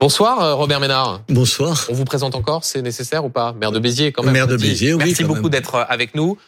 Bonsoir euh, Robert Ménard. Bonsoir. On vous présente encore, c'est nécessaire ou pas? Maire de Béziers quand même. Maire de Béziers, oui. Merci beaucoup d'être euh, avec nous.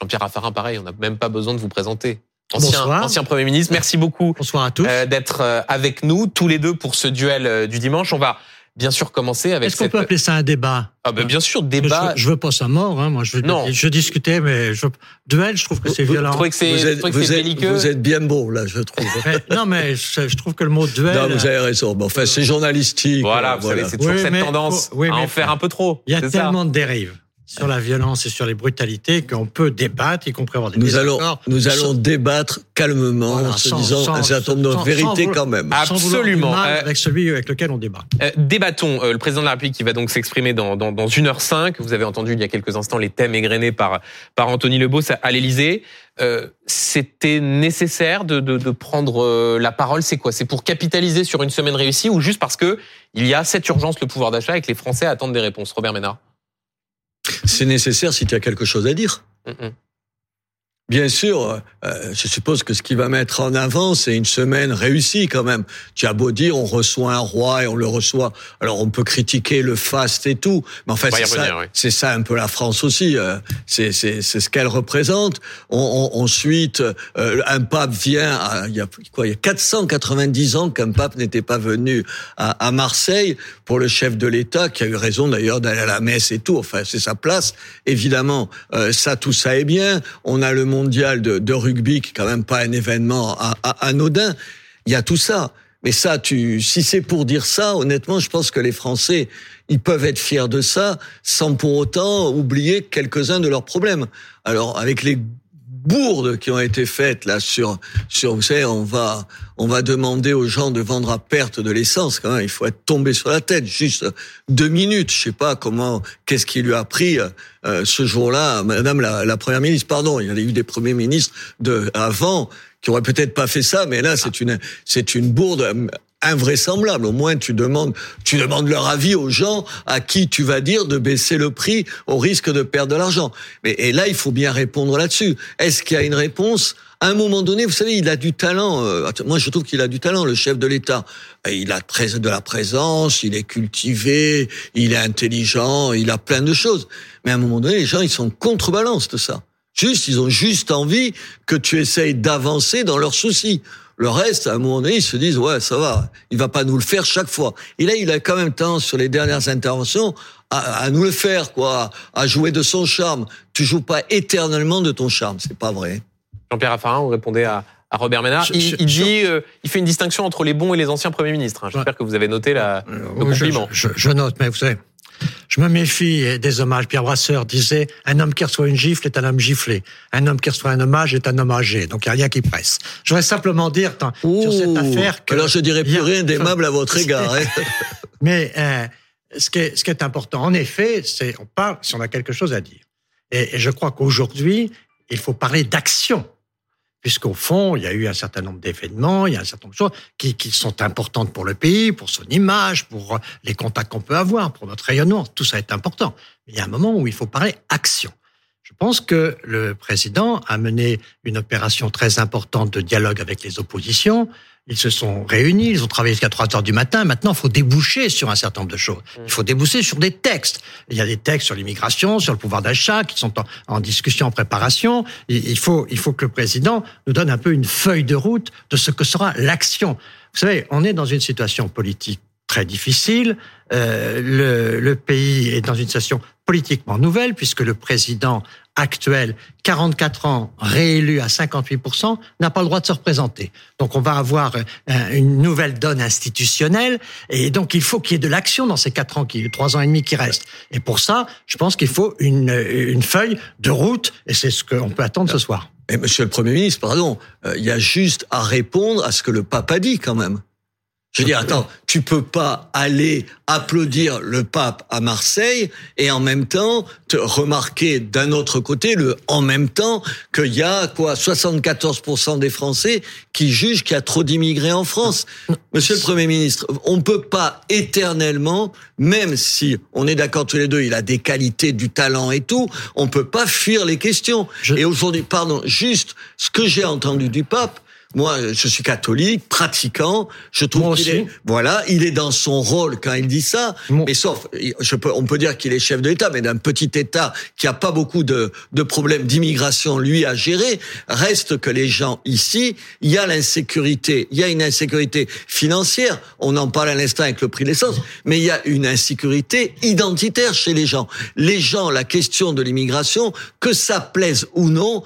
Jean-Pierre Raffarin, pareil, on n'a même pas besoin de vous présenter. Ancien, Bonsoir. ancien Premier ministre, merci beaucoup Bonsoir à tous. euh, d'être avec nous tous les deux pour ce duel du dimanche. On va bien sûr commencer avec Est-ce qu'on peut appeler ça un débat? Ah ben, bien sûr, débat. je, je veux pas ça mort. Hein. Moi, je, Non. je discutais, mais je, duel, je trouve que c'est Vous- Vous violent. trouvez que c'est Vous êtes, trouvez que vous êtes- vous êtes bien beau, là, je trouve. Mais- non, mais je, je trouve que le mot duel. Non, vous avez raison. Bon, enfin, c'est journalistique. Voilà, euh, vous savez, c'est toujours Oui, cette mais tendance à mais en faire un peu trop. Il y a ça tellement de dérives sur la violence et sur les brutalités qu'on peut débattre, y compris avoir des Nous allons, désaccords. nous allons débattre calmement, Voilà, en se sans- disant sans- un certain nombre de vérités quand même. Sans vouloir du absolument. mal Euh, avec celui avec lequel on débat. Euh, débattons. Euh, le président de la République qui va donc s'exprimer dans, dans, dans 1h05. Vous avez entendu il y a quelques instants les thèmes égrenés par, par Anthony Lebos à, à l'Élysée. Euh, C'était nécessaire de, de, de prendre euh, la parole? C'est quoi? C'est pour capitaliser sur une semaine réussie ou juste parce que il y a cette urgence, le pouvoir d'achat, et que les Français attendent des réponses? Robert Ménard C'est nécessaire si tu as quelque chose à dire. Mm, mm. Bien sûr, euh, je suppose que ce qui va mettre en avant, c'est une semaine réussie quand même. Tu as beau dire, on reçoit un roi et on le reçoit. Alors on peut critiquer le faste et tout, mais en fait c'est ça, oui. ça un peu la France aussi. euh, c'est c'est c'est ce qu'elle représente. On, on- ensuite, euh, un pape vient. à- il y a quoi Il y a 490 ans qu'un pape n'était pas venu à, à Marseille pour le chef de l'État, qui a eu raison d'ailleurs d'aller à la messe et tout. Enfin, c'est sa place. Évidemment, euh, ça, tout ça est bien. On a le mondial de, rugby, qui est quand même pas un événement anodin. Il y a tout ça. Mais ça, tu, si c'est pour dire ça, honnêtement, je pense que les Français, ils peuvent être fiers de ça, sans pour autant oublier quelques-uns de leurs problèmes. Alors, avec les bourdes qui ont été faites là sur sur vous savez on va on va demander aux gens de vendre à perte de l'essence quand il faut être tombé sur la tête juste deux minutes je sais pas comment qu'est-ce qui lui a pris euh, ce jour-là madame la, la première ministre pardon il y en a eu des premiers ministres de avant qui auraient peut-être pas fait ça mais là c'est une c'est une bourde invraisemblable. Au moins, tu demandes, tu demandes leur avis aux gens à qui tu vas dire de baisser le prix au risque de perdre de l'argent. Mais et là, il faut bien répondre là-dessus. Est-ce qu'il y a une réponse À un moment donné, vous savez, il a du talent. euh, moi, je trouve qu'il a du talent, le chef de l'État. Il a de la présence, il est cultivé, il est intelligent, il a plein de choses. Mais à un moment donné, les gens, ils sont contrebalance de ça. Juste, ils ont juste envie que tu essayes d'avancer dans leurs soucis. Le reste, à un moment donné, ils se disent, ouais, ça va, il va pas nous le faire chaque fois. Et là, il a quand même tendance, sur les dernières interventions, à, à nous le faire, quoi, à jouer de son charme. Tu joues pas éternellement de ton charme, c'est pas vrai. Jean-Pierre Raffarin, vous répondez à, à Robert Ménard. Je- il, je- il je- dit, euh, il fait une distinction entre les bons et les anciens premiers ministres. hein. J'espère que vous avez noté la, le Oui, je, compliment. je- je note, mais vous savez, je me méfie des hommages. Pierre Brasseur disait un homme qui reçoit une gifle est un homme giflé. Un homme qui reçoit un hommage est un homme âgé. Donc il n'y a rien qui presse. Je voudrais simplement dire tant- sur cette affaire que Alors je dirais plus a- rien d'aimable à votre égard. hein. Mais euh, ce, qui est, ce qui est important, en effet, c'est on parle si on a quelque chose à dire. Et, et je crois qu'aujourd'hui, il faut parler d'action. Puisqu'au fond, il y a eu un certain nombre d'événements, il y a un certain nombre de choses qui, sont importantes pour le pays, pour son image, pour euh, les contacts qu'on peut avoir, pour notre rayonnement. Tout ça est important. Mais il y a un moment où il faut parler action. Je pense que le président a mené une opération très importante de dialogue avec les oppositions. Ils se sont réunis, ils ont travaillé jusqu'à 3 heures du matin. Maintenant, il faut déboucher sur un certain nombre de choses. Il faut déboucher sur des textes. Il y a des textes sur l'immigration, sur le pouvoir d'achat qui sont en, en discussion, en préparation. Il, faut, il faut que le président nous donne un peu une feuille de route de ce que sera l'action. Vous savez, on est dans une situation politique très difficile. Euh, le, le pays est dans une situation politiquement nouvelle puisque le président actuel, 44 ans, réélu à 58%, n'a pas le droit de se représenter. Donc on va avoir euh, une nouvelle donne institutionnelle et donc il faut qu'il y ait de l'action dans ces quatre ans, qui, trois ans et demi qui restent. Et pour ça, je pense qu'il faut une, une feuille de route et c'est ce qu'on peut attendre ce soir. Et Monsieur le Premier ministre, pardon, euh, il y a juste à répondre à ce que le pape a dit quand même. Je veux dire, attends, tu peux pas aller applaudir le pape à Marseille et en même temps te remarquer d'un autre côté le en même temps qu'il y a quoi 74% des Français qui jugent qu'il y a trop d'immigrés en France. Monsieur le Premier ministre, on peut pas éternellement, même si on est d'accord tous les deux, il a des qualités, du talent et tout, on peut pas fuir les questions. Je- Et aujourd'hui, pardon, juste ce que j'ai entendu du pape, Moi, je suis catholique, pratiquant. Je trouve qu'il est, voilà, il est dans son rôle quand il dit ça. Mais sauf, je peux, on peut dire qu'il est chef de l'État, mais d'un petit État qui a pas beaucoup de, de problèmes d'immigration, lui, à gérer. Reste que les gens ici, il y a l'insécurité, il y a une insécurité financière. On en parle à l'instant avec le prix de l'essence, mais il y a une insécurité identitaire chez les gens. Les gens, la question de l'immigration, que ça plaise ou non,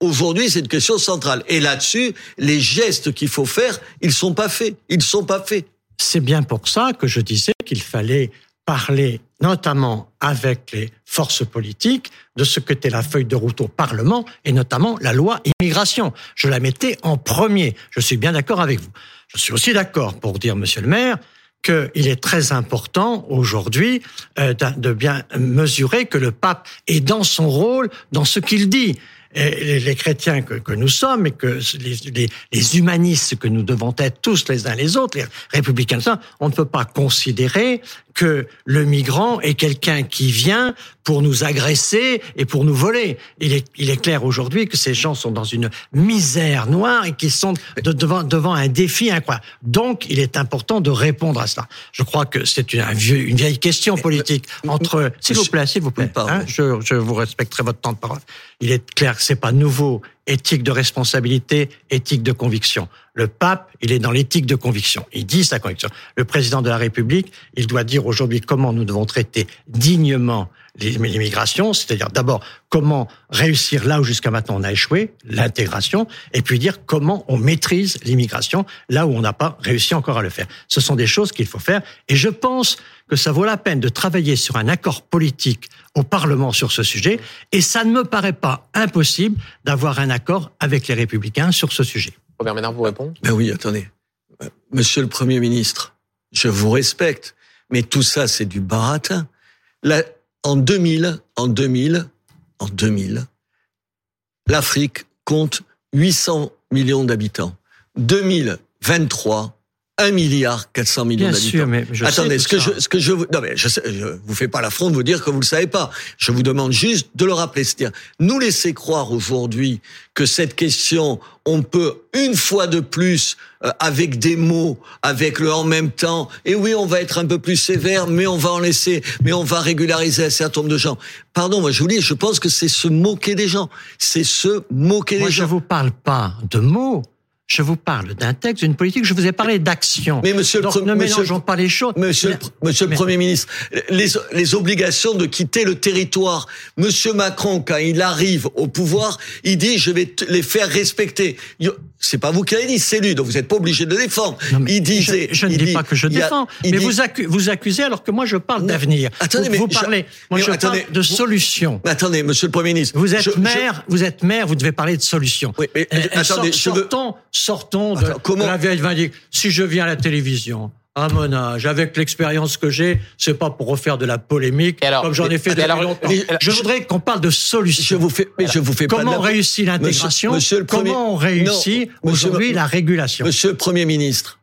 Aujourd'hui, c'est une question centrale. Et là-dessus, les gestes qu'il faut faire, ils sont pas faits. Ils sont pas faits. C'est bien pour ça que je disais qu'il fallait parler notamment avec les forces politiques de ce qu'était la feuille de route au Parlement et notamment la loi immigration. Je la mettais en premier. Je suis bien d'accord avec vous. Je suis aussi d'accord pour dire, monsieur le maire, qu'il est très important aujourd'hui euh, de bien mesurer que le pape est dans son rôle, dans ce qu'il dit les, chrétiens que, que, nous sommes et que les, les, les, humanistes que nous devons être tous les uns les autres, les républicains, on ne peut pas considérer que le migrant est quelqu'un qui vient pour nous agresser et pour nous voler. Il est, il est clair aujourd'hui que ces gens sont dans une misère noire et qu'ils sont devant, devant un défi incroyable. Donc, il est important de répondre à cela. Je crois que c'est une, une vieille question politique entre... S'il vous plaît, s'il vous plaît. Hein, je, je vous respecterai votre temps de parole. Il est clair c'est pas nouveau éthique de responsabilité, éthique de conviction. Le pape, il est dans l'éthique de conviction. Il dit sa conviction. Le président de la République, il doit dire aujourd'hui comment nous devons traiter dignement l'immigration, c'est-à-dire d'abord comment réussir là où jusqu'à maintenant on a échoué, l'intégration, et puis dire comment on maîtrise l'immigration là où on n'a pas réussi encore à le faire. Ce sont des choses qu'il faut faire, et je pense que ça vaut la peine de travailler sur un accord politique au Parlement sur ce sujet, et ça ne me paraît pas impossible d'avoir un accord avec les Républicains sur ce sujet. Robert Ménard vous répond? Ben oui, attendez. Monsieur le Premier ministre, je vous respecte, mais tout ça, c'est du baratin. La, en 2000, en 2000, en 2000, l'Afrique compte 800 millions d'habitants. 2023, 1 milliard 400 millions d'habitants. Bien sûr, mais je Attendez, ce que je, ce que je, non mais je, je vous fais pas l'affront de vous dire que vous le savez pas. Je vous demande juste de le rappeler. C'est-à-dire, nous laisser croire aujourd'hui que cette question, on peut une fois de plus, euh, avec des mots, avec le en même temps, et oui, on va être un peu plus sévère, mais on va en laisser, mais on va régulariser un certain nombre de gens. Pardon, moi je vous dis, je pense que c'est se moquer des gens. C'est se moquer des gens. Moi je vous parle pas de mots. Je vous parle d'un texte, d'une politique. Je vous ai parlé d'action. Mais monsieur Donc, le ne mélangeons pas les choses. Monsieur, monsieur le Premier ministre, les, les obligations de quitter le territoire. Monsieur Macron, quand il arrive au pouvoir, il dit je vais les faire respecter. C'est pas vous qui l'avez dit, c'est lui, donc vous n'êtes pas obligé de le défendre. il disait, je, ne dis pas que je défends, mais vous, vous accusez alors que moi je parle d'avenir. Attendez, vous, mais vous parlez, moi je parle de solutions. Attendez, Monsieur le Premier ministre, vous êtes maire, vous êtes maire, vous devez parler de solutions. Oui, mais, eh, attendez, sortons, sortons de, comment... la vieille. Si je viens à la télévision, à mon âge, avec l'expérience que j'ai, c'est pas pour refaire de la polémique, alors, comme j'en ai fait depuis longtemps. je voudrais qu'on parle de solutions. Je vous fais, mais je vous fais comment pas on réussit l'intégration Comment on réussit aujourd'hui la régulation Monsieur le Premier ministre,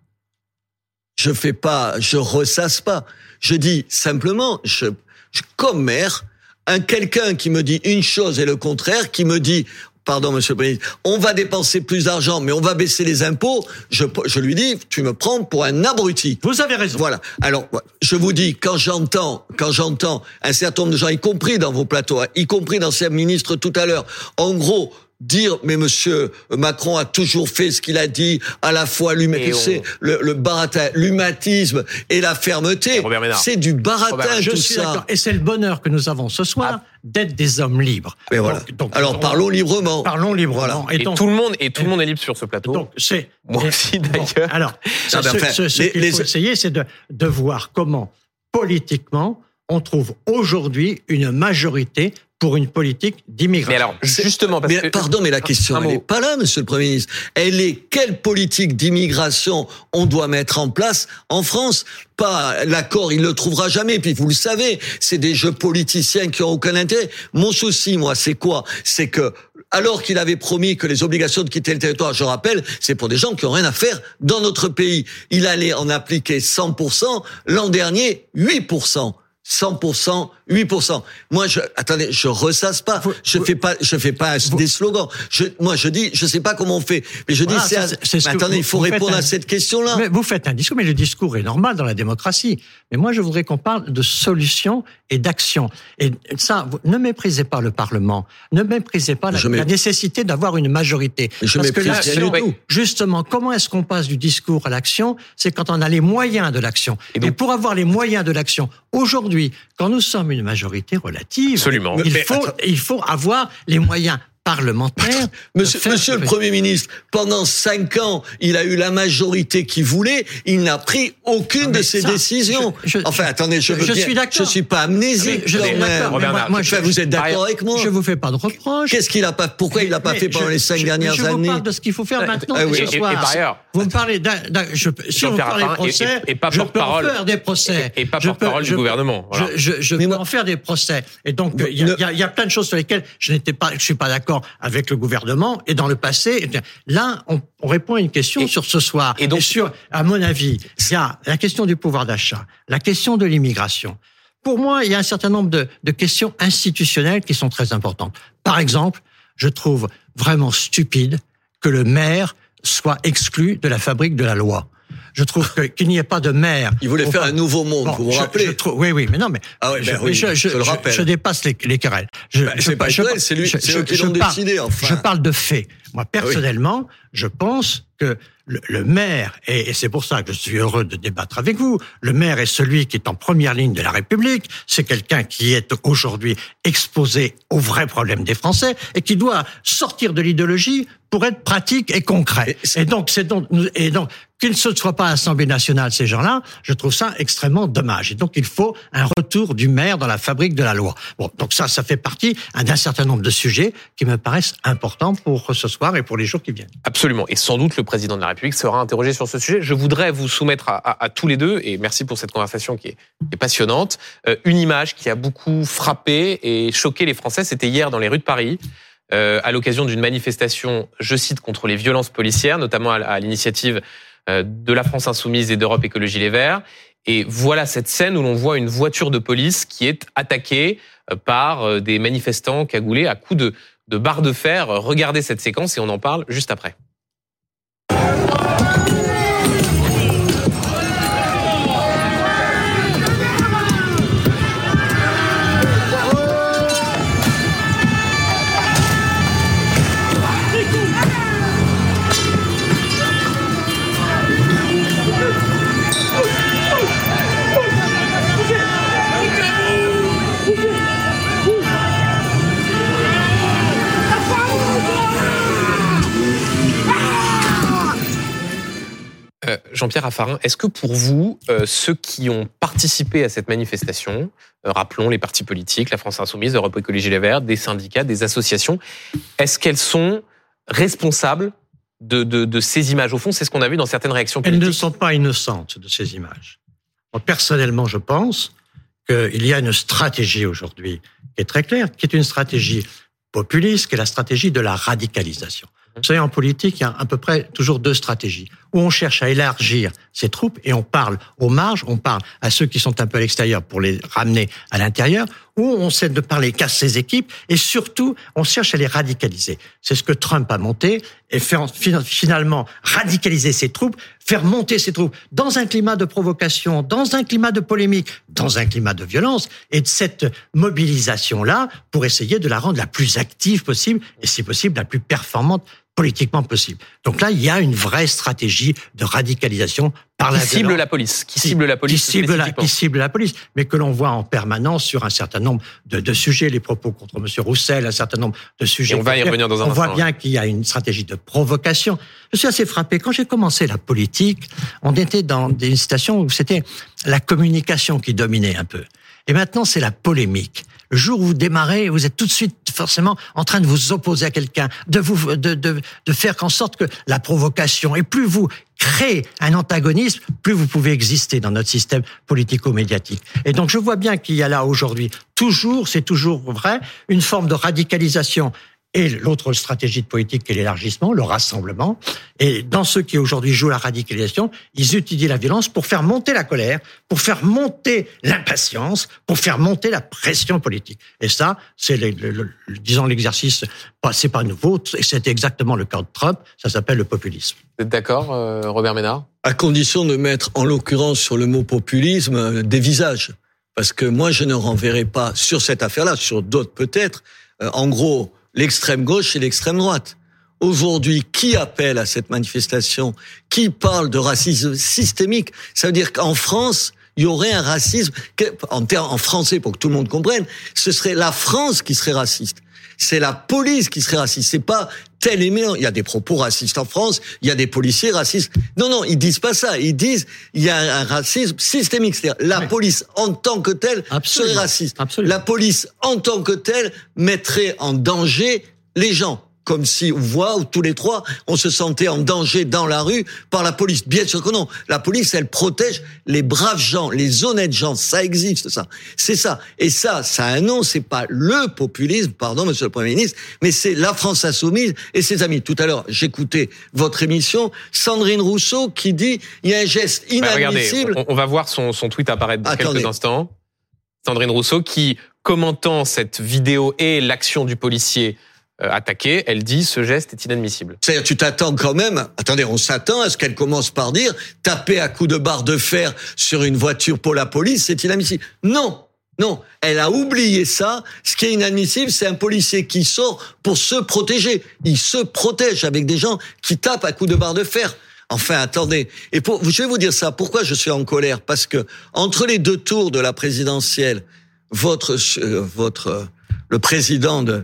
je fais pas, je ressasse pas. Je dis simplement, je, je comme maire, un quelqu'un qui me dit une chose et le contraire, qui me dit pardon, monsieur le Président, on va dépenser plus d'argent, mais on va baisser les impôts, je, je lui dis, tu me prends pour un abruti. Vous avez raison. Voilà. Alors, je vous dis, quand j'entends, quand j'entends un certain nombre de gens, y compris dans vos plateaux, hein, y compris dans ces ministres tout à l'heure, en gros, dire mais monsieur Macron a toujours fait ce qu'il a dit à la fois l'humanisme le, le baratin l'humanisme et la fermeté. C'est du baratin tout ça. et c'est le bonheur que nous avons ce soir ah. d'être des hommes libres. Voilà. alors parlons librement. Parlons librement. Et, tout le monde et tout le monde est libre sur ce plateau. donc c'est moi aussi d'ailleurs. alors ah, ben, ce, ce, qu'il faut essayer c'est de, de voir comment politiquement on trouve aujourd'hui une majorité pour une politique d'immigration. Mais alors, justement, parce que... Pardon, mais la question, n'est pas là, monsieur le Premier ministre. Elle est quelle politique d'immigration on doit mettre en place en France? Pas l'accord, il le trouvera jamais. Puis vous le savez, c'est des jeux politiciens qui ont aucun intérêt. Mon souci, moi, c'est quoi? C'est que alors qu'il avait promis que les obligations de quitter le territoire, je rappelle, c'est pour des gens qui ont rien à faire dans notre pays. Il allait en appliquer 100%, l'an dernier 8%. 100% 8%. Moi, je, attendez, je ressasse pas. je fais pas, je fais pas des slogans. Je, moi, je dis, je sais pas comment on fait. Mais je dis, c'est, attendez, il faut répondre à cette question-là. vous faites un discours, mais le discours est normal dans la démocratie. Mais moi, je voudrais qu'on parle de solutions et d'action. Et ça, ne méprisez pas le Parlement. Ne méprisez pas la, nécessité d'avoir une majorité. Je Parce que l'action, justement, comment est-ce qu'on passe du discours à l'action? C'est quand on a les moyens de l'action. Et, pour avoir les moyens de l'action, aujourd'hui, quand nous sommes une majorité relative, Absolument. il, faut, il faut avoir les moyens parlementaire. Monsieur, monsieur le Premier ministre, pendant cinq ans, il a eu la majorité qu'il voulait. Il n'a pris aucune de ses décisions. enfin, attendez, je, veux je bien, suis d'accord. Je suis pas amnésique je, quand même. Moi, moi, vous êtes d'accord avec moi Je vous fais pas de reproches. Qu'est-ce qu'il a pas Pourquoi il l'a pas fait pendant les cinq dernières années Je vous parle de ce qu'il faut faire maintenant. Ah, oui. et, par ailleurs, vous me parlez d'un. Si on parle des procès, et, pas je peux en faire des procès. Et, pas porte-parole du gouvernement. Je peux en faire des procès. Et donc, il y a plein de choses sur lesquelles je n'étais pas, je suis pas d'accord avec le gouvernement et dans le passé. Là, on, répond à une question sur ce soir. Et donc, sur, à mon avis, il y a la question du pouvoir d'achat, la question de l'immigration. Pour moi, il y a un certain nombre de, de questions institutionnelles qui sont très importantes. Par exemple, je trouve vraiment stupide que le maire soit exclu de la fabrique de la loi. Je trouve qu'il n'y ait pas de maire. Il voulait faire un nouveau monde, vous vous rappelez Oui, oui, mais non, mais ah ouais, ben je, je, le rappelle. je, dépasse les, les querelles. Je, ben, c'est pas c'est lui, c'est eux qui l'ont décidé. Enfin. Je parle de faits. Moi, personnellement, je pense que le, maire, et, c'est pour ça que je suis heureux de débattre avec vous, le maire est celui qui est en première ligne de la République, c'est quelqu'un qui est aujourd'hui exposé aux vrais problèmes des Français et qui doit sortir de l'idéologie pour être pratique et concret. Et, donc, c'est donc, et donc, qu'ils ne soient pas à l'Assemblée nationale, ces gens-là, je trouve ça extrêmement dommage. Et donc, il faut un retour du maire dans la fabrique de la loi. Bon, donc ça, ça fait partie d'un certain nombre de sujets qui me paraissent importants pour ce soir et pour les jours qui viennent. Absolument. Et sans doute, le président de la République sera interrogé sur ce sujet. Je voudrais vous soumettre à, tous les deux, et merci pour cette conversation qui est, passionnante, euh, une image qui a beaucoup frappé et choqué les Français. C'était hier dans les rues de Paris. Euh, à l'occasion d'une manifestation, je cite, contre les violences policières, notamment à, l'initiative euh, de la France Insoumise et d'Europe Écologie Les Verts. Et voilà cette scène où l'on voit une voiture de police qui est attaquée par des manifestants cagoulés à coups de, de barres de fer. Regardez cette séquence et on en parle juste après. Euh, Jean-Pierre Raffarin, est-ce que pour vous, euh, ceux qui ont participé à cette manifestation, euh, rappelons les partis politiques, la France Insoumise, Europe Écologie Les Verts, des syndicats, des associations, est-ce qu'elles sont responsables de, de, ces images Au fond, c'est ce qu'on a vu dans certaines réactions politiques. Elles ne sont pas innocentes de ces images. personnellement, je pense qu'il y a une stratégie aujourd'hui qui est très claire, qui est une stratégie populiste, qui est la stratégie de la radicalisation. Vous savez, en politique, il y a à peu près toujours deux stratégies. Où on cherche à élargir ses troupes et on parle aux marges, on parle à ceux qui sont un peu à l'extérieur pour les ramener à l'intérieur, ou on essaie de parler qu'à ses équipes et surtout, on cherche à les radicaliser. C'est ce que Trump a monté et faire finalement radicaliser ses troupes, faire monter ses troupes dans un climat de provocation, dans un climat de polémique, dans un climat de violence et de cette mobilisation-là pour essayer de la rendre la plus active possible et si possible la plus performante politiquement possible. Donc là, il y a une vraie stratégie de radicalisation par la qui cible la police, qui cible la police, qui cible la, qui cible la police, mais que l'on voit en permanence sur un certain nombre de, de sujets, les propos contre Monsieur Roussel, un certain nombre de sujets. Et on va y revenir dans un On instant, voit bien qu'il y a une stratégie de provocation. Je suis assez frappé. Quand j'ai commencé la politique, on était dans des situations où c'était la communication qui dominait un peu. Et maintenant, c'est la polémique. Le jour où vous démarrez, vous êtes tout de suite forcément en train de vous opposer à quelqu'un, de vous, de, de, de faire en sorte que la provocation, et plus vous créez un antagonisme, plus vous pouvez exister dans notre système politico-médiatique. Et donc je vois bien qu'il y a là aujourd'hui toujours, c'est toujours vrai, une forme de radicalisation et l'autre stratégie de politique qui est l'élargissement, le rassemblement. Et dans ceux qui aujourd'hui jouent la radicalisation, ils utilisent la violence pour faire monter la colère, pour faire monter l'impatience, pour faire monter la pression politique. Et ça, c'est, disons, l'exercice, c'est pas nouveau, et c'est exactement le cas de Trump, ça s'appelle le populisme. Vous êtes d'accord, euh, Robert Ménard? À condition de mettre, en l'occurrence, sur le mot populisme, des visages. Parce que moi, je ne renverrai pas sur cette affaire-là, sur d'autres peut-être, euh, en gros, l'extrême gauche et l'extrême droite. Aujourd'hui, qui appelle à cette manifestation? Qui parle de racisme systémique? Ça veut dire qu'en France, il y aurait un racisme, en, français pour que tout le monde comprenne, ce serait la France qui serait raciste c'est la police qui serait raciste. C'est pas tel et Il y a des propos racistes en France, il y a des policiers racistes. Non, non, ils disent pas ça. Ils disent il y a un racisme systémique. C'est-à-dire la police en tant que telle serait raciste. La police en tant que telle mettrait en danger les gens comme si on voit où tous les trois on se sentait en danger dans la rue par la police. Bien sûr que non. La police, elle protège les braves gens, les honnêtes gens. Ça existe, ça. C'est ça. Et ça, ça a un nom. C'est pas le populisme, pardon, Monsieur le Premier ministre, mais c'est la France insoumise et ses amis. Tout à l'heure, j'écoutais votre émission, Sandrine Rousseau qui dit il y a un geste bah, inadmissible. on, va voir son, son tweet apparaître dans quelques instants. Sandrine Rousseau qui commentant cette vidéo et l'action du policier attaquée, elle dit ce geste est inadmissible. C'est-à-dire tu t'attends quand même, attendez, on s'attend à ce qu'elle commence par dire taper à coups de barre de fer sur une voiture pour la police, c'est inadmissible. Non, non, elle a oublié ça. Ce qui est inadmissible, c'est un policier qui sort pour se protéger. Il se protège avec des gens qui tapent à coups de barre de fer. Enfin, attendez. Et je vais vous dire ça. Pourquoi je suis en colère? Parce que entre les deux tours de la présidentielle, votre, euh, votre, euh, le président de,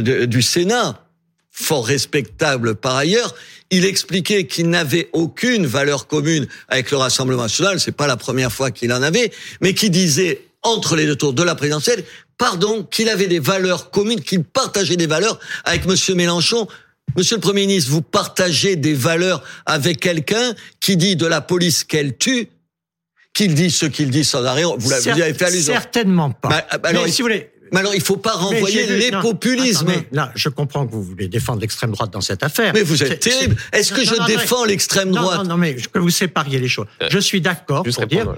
du Sénat, fort respectable par ailleurs, il expliquait qu'il n'avait aucune valeur commune avec le Rassemblement national, c'est pas la première fois qu'il en avait, mais qui disait entre les deux tours de la présidentielle, pardon, qu'il avait des valeurs communes, qu'il partageait des valeurs avec monsieur Mélenchon. Monsieur le Premier ministre, vous partagez des valeurs avec quelqu'un qui dit de la police qu'elle tue, qu'il dit ce qu'il dit sans arrêt. Vous, l'avez fait allusion. Certainement pas. Bah, alors, si vous voulez, mais alors, il faut pas renvoyer les populismes. là, je comprends que vous voulez défendre l'extrême droite dans cette affaire. Mais vous êtes terrible. Est-ce que je défends l'extrême droite non, non, mais que vous sépariez les choses. Euh, je suis d'accord pour dire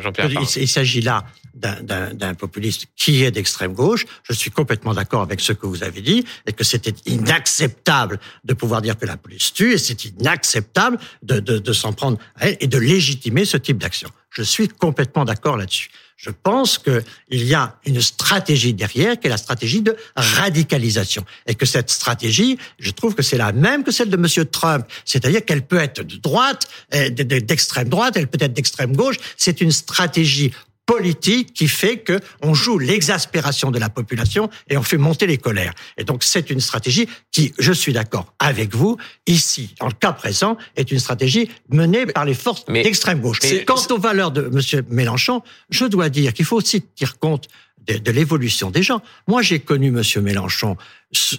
qu'il s'agit là d'un populiste qui est d'extrême gauche. Je suis complètement d'accord avec ce que vous avez dit et que c'était inacceptable de pouvoir dire que la police tue et c'est inacceptable de, de, de s'en prendre à elle et de légitimer ce type d'action. Je suis complètement d'accord là-dessus. Je pense qu'il y a une stratégie derrière, qui est la stratégie de radicalisation. Et que cette stratégie, je trouve que c'est la même que celle de M. Trump. C'est-à-dire qu'elle peut être de droite, d'extrême droite, elle peut être d'extrême gauche. C'est une stratégie politique qui fait que on joue l'exaspération de la population et on fait monter les colères. Et donc c'est une stratégie qui, je suis d'accord avec vous, ici, dans le cas présent, est une stratégie menée par les forces d'extrême gauche. Quant aux valeurs de M. Mélenchon, je dois dire qu'il faut aussi tenir compte de, l'évolution des gens. Moi, j'ai connu M. Mélenchon,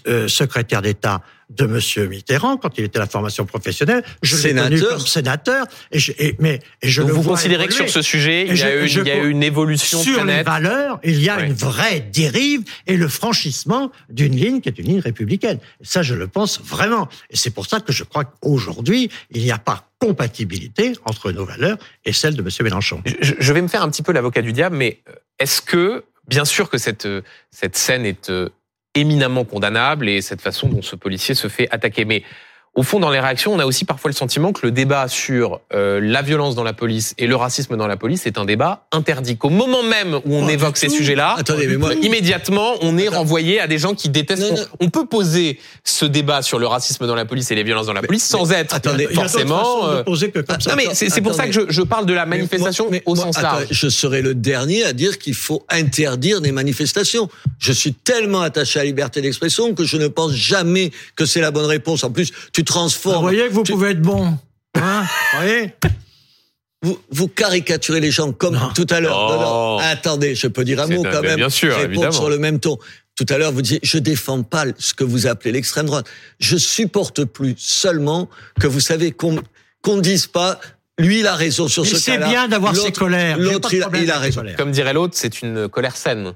euh, secrétaire d'État de M. Mitterrand quand il était à la formation professionnelle. Je l'ai connu comme sénateur. Et je, mais je Donc vous considérez que sur ce sujet, il y, a eu, il y a une évolution sur les valeurs, il y a une vraie dérive et le franchissement d'une ligne qui est une ligne républicaine. Et ça, je le pense vraiment. Et c'est pour ça que je crois qu'aujourd'hui, il n'y a pas compatibilité entre nos valeurs et celles de M. Mélenchon. Je vais me faire un petit peu l'avocat du diable, mais est-ce que Bien sûr que cette, cette scène est euh, éminemment condamnable et cette façon dont ce policier se fait attaquer. Mais au fond, dans les réactions, on a aussi parfois le sentiment que le débat sur euh, la violence dans la police et le racisme dans la police est un débat interdit. Qu'au moment même où on évoque ces sujets-là, immédiatement, on est renvoyé à des gens qui détestent. On, peut poser ce débat sur le racisme dans la police et les violences dans la police sans être attendez, forcément. Euh, poser que comme ça. Non, mais c'est pour ça que je, je, parle de la manifestation au sens large. Je serai le dernier à dire qu'il faut interdire des manifestations. Je suis tellement attaché à la liberté d'expression que je ne pense jamais que c'est la bonne réponse. En plus, tu transforme. Vous voyez que vous pouvez être bon. Hein vous voyez vous, vous caricaturez les gens comme tout à l'heure. Oh. Attendez, je peux dire un mot quand même. Bien sûr, évidemment. sur le même ton. Tout à l'heure, vous disiez, je défends pas ce que vous appelez l'extrême droite. Je supporte plus seulement que vous savez qu'on qu'on dise pas Lui, il a raison sur ce cas-là. C'est bien d'avoir ses colères. L'autre, il, il, a raison. Comme dirait l'autre, c'est une colère saine.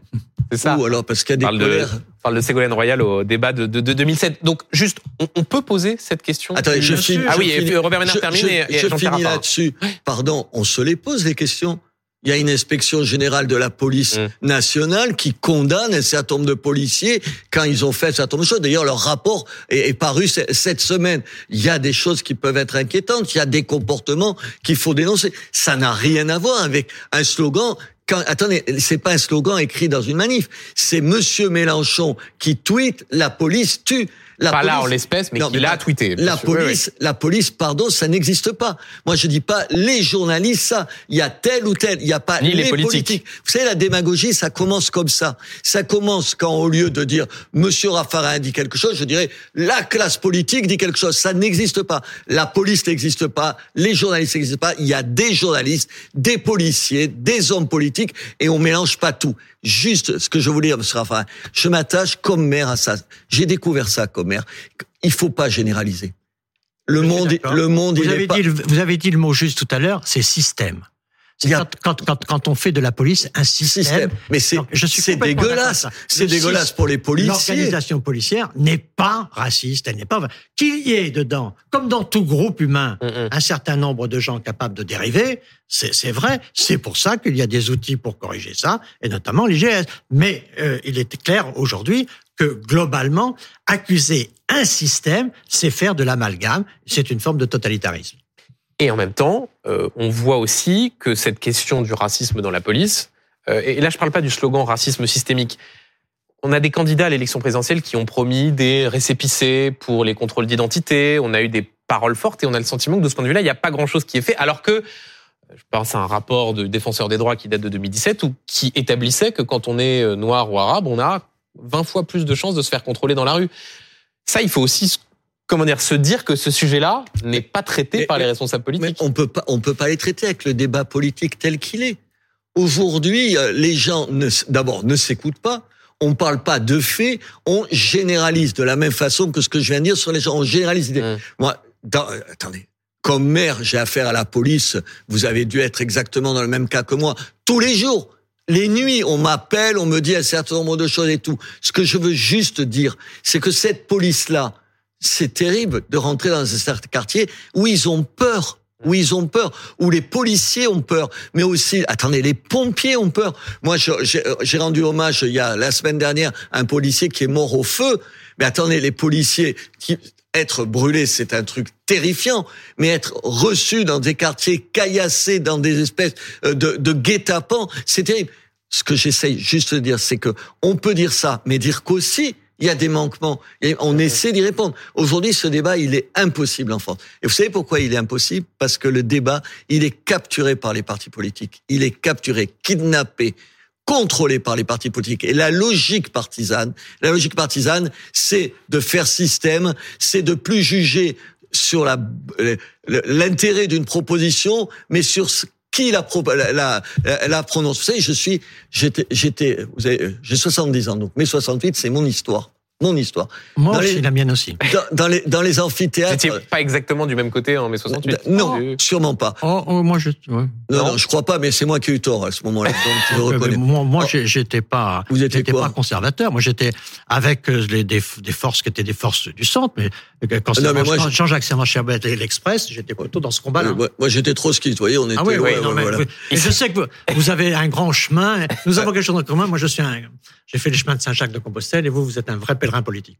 C'est ça. Ou alors parce qu'il y a des colères. De, parle de Ségolène Royal au débat de, de, de 2007. Donc, juste, on, on, peut poser cette question. Attendez, je finis. Ah oui, finis, Robert Ménard termine. Je, et je finis là-dessus. Pardon, on se les pose les questions. Il y a une inspection générale de la police mmh. nationale qui condamne un certain nombre de policiers quand ils ont fait un certain nombre de choses. D'ailleurs, leur rapport est, est, paru cette semaine. Il y a des choses qui peuvent être inquiétantes. Il y a des comportements qu'il faut dénoncer. Ça n'a rien à voir avec un slogan quand, attendez, c'est pas un slogan écrit dans une manif. C'est Monsieur Mélenchon qui tweet "La police tue". La pas police, là en l'espèce, mais non, qui l'a tweeté. La police, oui, oui. la police, pardon, ça n'existe pas. Moi, je dis pas les journalistes, ça. Il y a tel ou tel. Il n'y a pas Ni les, les politiques. politiques. Vous savez, la démagogie, ça commence comme ça. Ça commence quand, au lieu de dire Monsieur Raffarin dit quelque chose, je dirais la classe politique dit quelque chose. Ça n'existe pas. La police n'existe pas. Les journalistes n'existent pas. Il y a des journalistes, des policiers, des hommes politiques, et on mélange pas tout. Juste ce que je voulais dire, Monsieur Raffarin, je m'attache comme maire à ça. J'ai découvert ça comme maire. Il faut pas généraliser. Le monde, le monde, vous il avez est pas... dit, vous avez dit le mot juste tout à l'heure, c'est système. Quand, quand, quand, quand on fait de la police un système, système. Mais c'est dégueulasse. C'est dégueulasse pour les policiers. L'organisation policière n'est pas raciste, elle n'est pas qu'il y ait dedans, comme dans tout groupe humain, Mm, mm. un certain nombre de gens capables de dériver, c'est c'est vrai. C'est pour ça qu'il y a des outils pour corriger ça, et notamment l'IGS. Mais euh, il est clair aujourd'hui que globalement, accuser un système, c'est faire de l'amalgame, c'est une forme de totalitarisme. Et en même temps, euh, on voit aussi que cette question du racisme dans la police, euh, et là je parle pas du slogan racisme systémique, on a des candidats à l'élection présidentielle qui ont promis des récépissés pour les contrôles d'identité, on a eu des paroles fortes et on a le sentiment que de ce point de vue-là, il n'y a pas grand-chose qui est fait, alors que je pense à un rapport de défenseur des droits qui date de 2017 ou qui établissait que quand on est euh, noir ou arabe, on a 20 fois plus de chances de se faire contrôler dans la rue. Ça, il faut aussi comment dire se dire que ce sujet-là n'est pas traité mais- par les responsables Mais politiques. on peut pas, on peut pas les traiter avec le débat politique tel qu'il est. Aujourd'hui, euh, les gens d'abord ne s'écoutent pas. On parle pas de faits, on généralise de la même façon que ce que je viens de dire sur les gens. On généralise. Des... Moi, dans- euh, attendez, comme maire, j'ai affaire à la police. Vous avez dû être exactement dans le même cas que moi. Tous les jours, les nuits, on m'appelle, on me dit un certain nombre de choses et tout. Ce que je veux juste dire, c'est que cette police-là, c'est terrible de rentrer dans un certain quartier où ils ont peur. Où ils ont peur, où les policiers ont peur, mais aussi, attendez, les pompiers ont peur. Moi, j'ai rendu hommage il y a la semaine dernière à un policier qui est mort au feu. Mais attendez, les policiers qui être brûlé, c'est un truc terrifiant, mais être reçu dans des quartiers caillassés, dans des espèces euh, de, de guet-apens, c'est terrible. Ce que j'essaye juste de dire, c'est que on peut dire ça, mais dire qu'aussi il y a des manquements. Et on essaie d'y répondre. Aujourd'hui, ce débat, il est impossible en France. Et vous savez pourquoi il est impossible? Parce que le débat, il est capturé par les partis politiques. Il est capturé, kidnappé, contrôlé par les partis politiques. Et la logique partisane, la logique partisane, c'est de faire système, c'est de plus juger sur la- l'intérêt d'une proposition, mais sur ce qui la, la, la. Vous savez, je suis, j'étais, j'étais, j'ai 70 ans, donc mes 68, c'est mon histoire. Mon histoire. Moi Dans aussi, les- la mienne aussi. Dans, dans les, dans les Vous amphithéâtres. n'étiez pas exactement du même côté en mai 68. Non, sûrement pas. Oh, oh, moi, je, ouais. Non, Non. non, je crois pas, mais c'est moi qui ai eu tort à ce moment-là. Donc, je mais reconnais. Moi, moi Oh. j'étais pas, Vous étiez quoi pas conservateur. Moi, j'étais avec euh, les, des, des forces qui étaient des forces du centre, mais euh, quand Non, mais moi, Jean- je- Jean-Jacques Servan-Charbet et l'Express, j'étais plutôt dans ce combat-là. Euh, moi, moi, j'étais trop ski, vous voyez, on était. Ah oui, oui, ouais, non, ouais, mais, voilà. vous- et je sais que vous, vous avez un grand chemin. Nous avons quelque chose en commun. Moi, je suis un, j'ai fait les chemins de Saint-Jacques de Compostelle et vous, vous êtes un vrai pèlerin politique.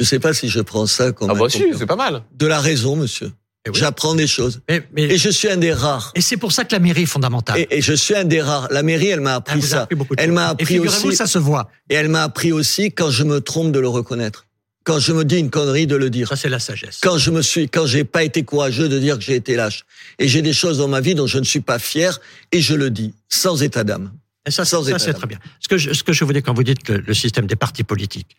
Je sais pas si je prends ça comme Ah un bah si, c'est pas mal. de la raison, monsieur. Eh oui. J'apprends des choses. Mais, mais- Et je suis un des rares. et c'est pour ça que la mairie est fondamentale. Et, et je suis un des rares. La mairie, elle m'a Elle appris a ça. appris beaucoup de Elle choses. m'a Et appris figurez-vous, aussi. ça se voit. Et elle m'a appris aussi quand je me trompe de le reconnaître. Quand je me dis une connerie de le dire. Ça, c'est la sagesse. Quand je me suis, quand j'ai pas été courageux de dire que j'ai été lâche. Et j'ai des choses dans ma vie dont je ne suis pas fier et je le dis sans état d'âme. Et ça, c'est très bien. Ce que, je, ce que je vous dis quand vous dites le, le système des partis politiques,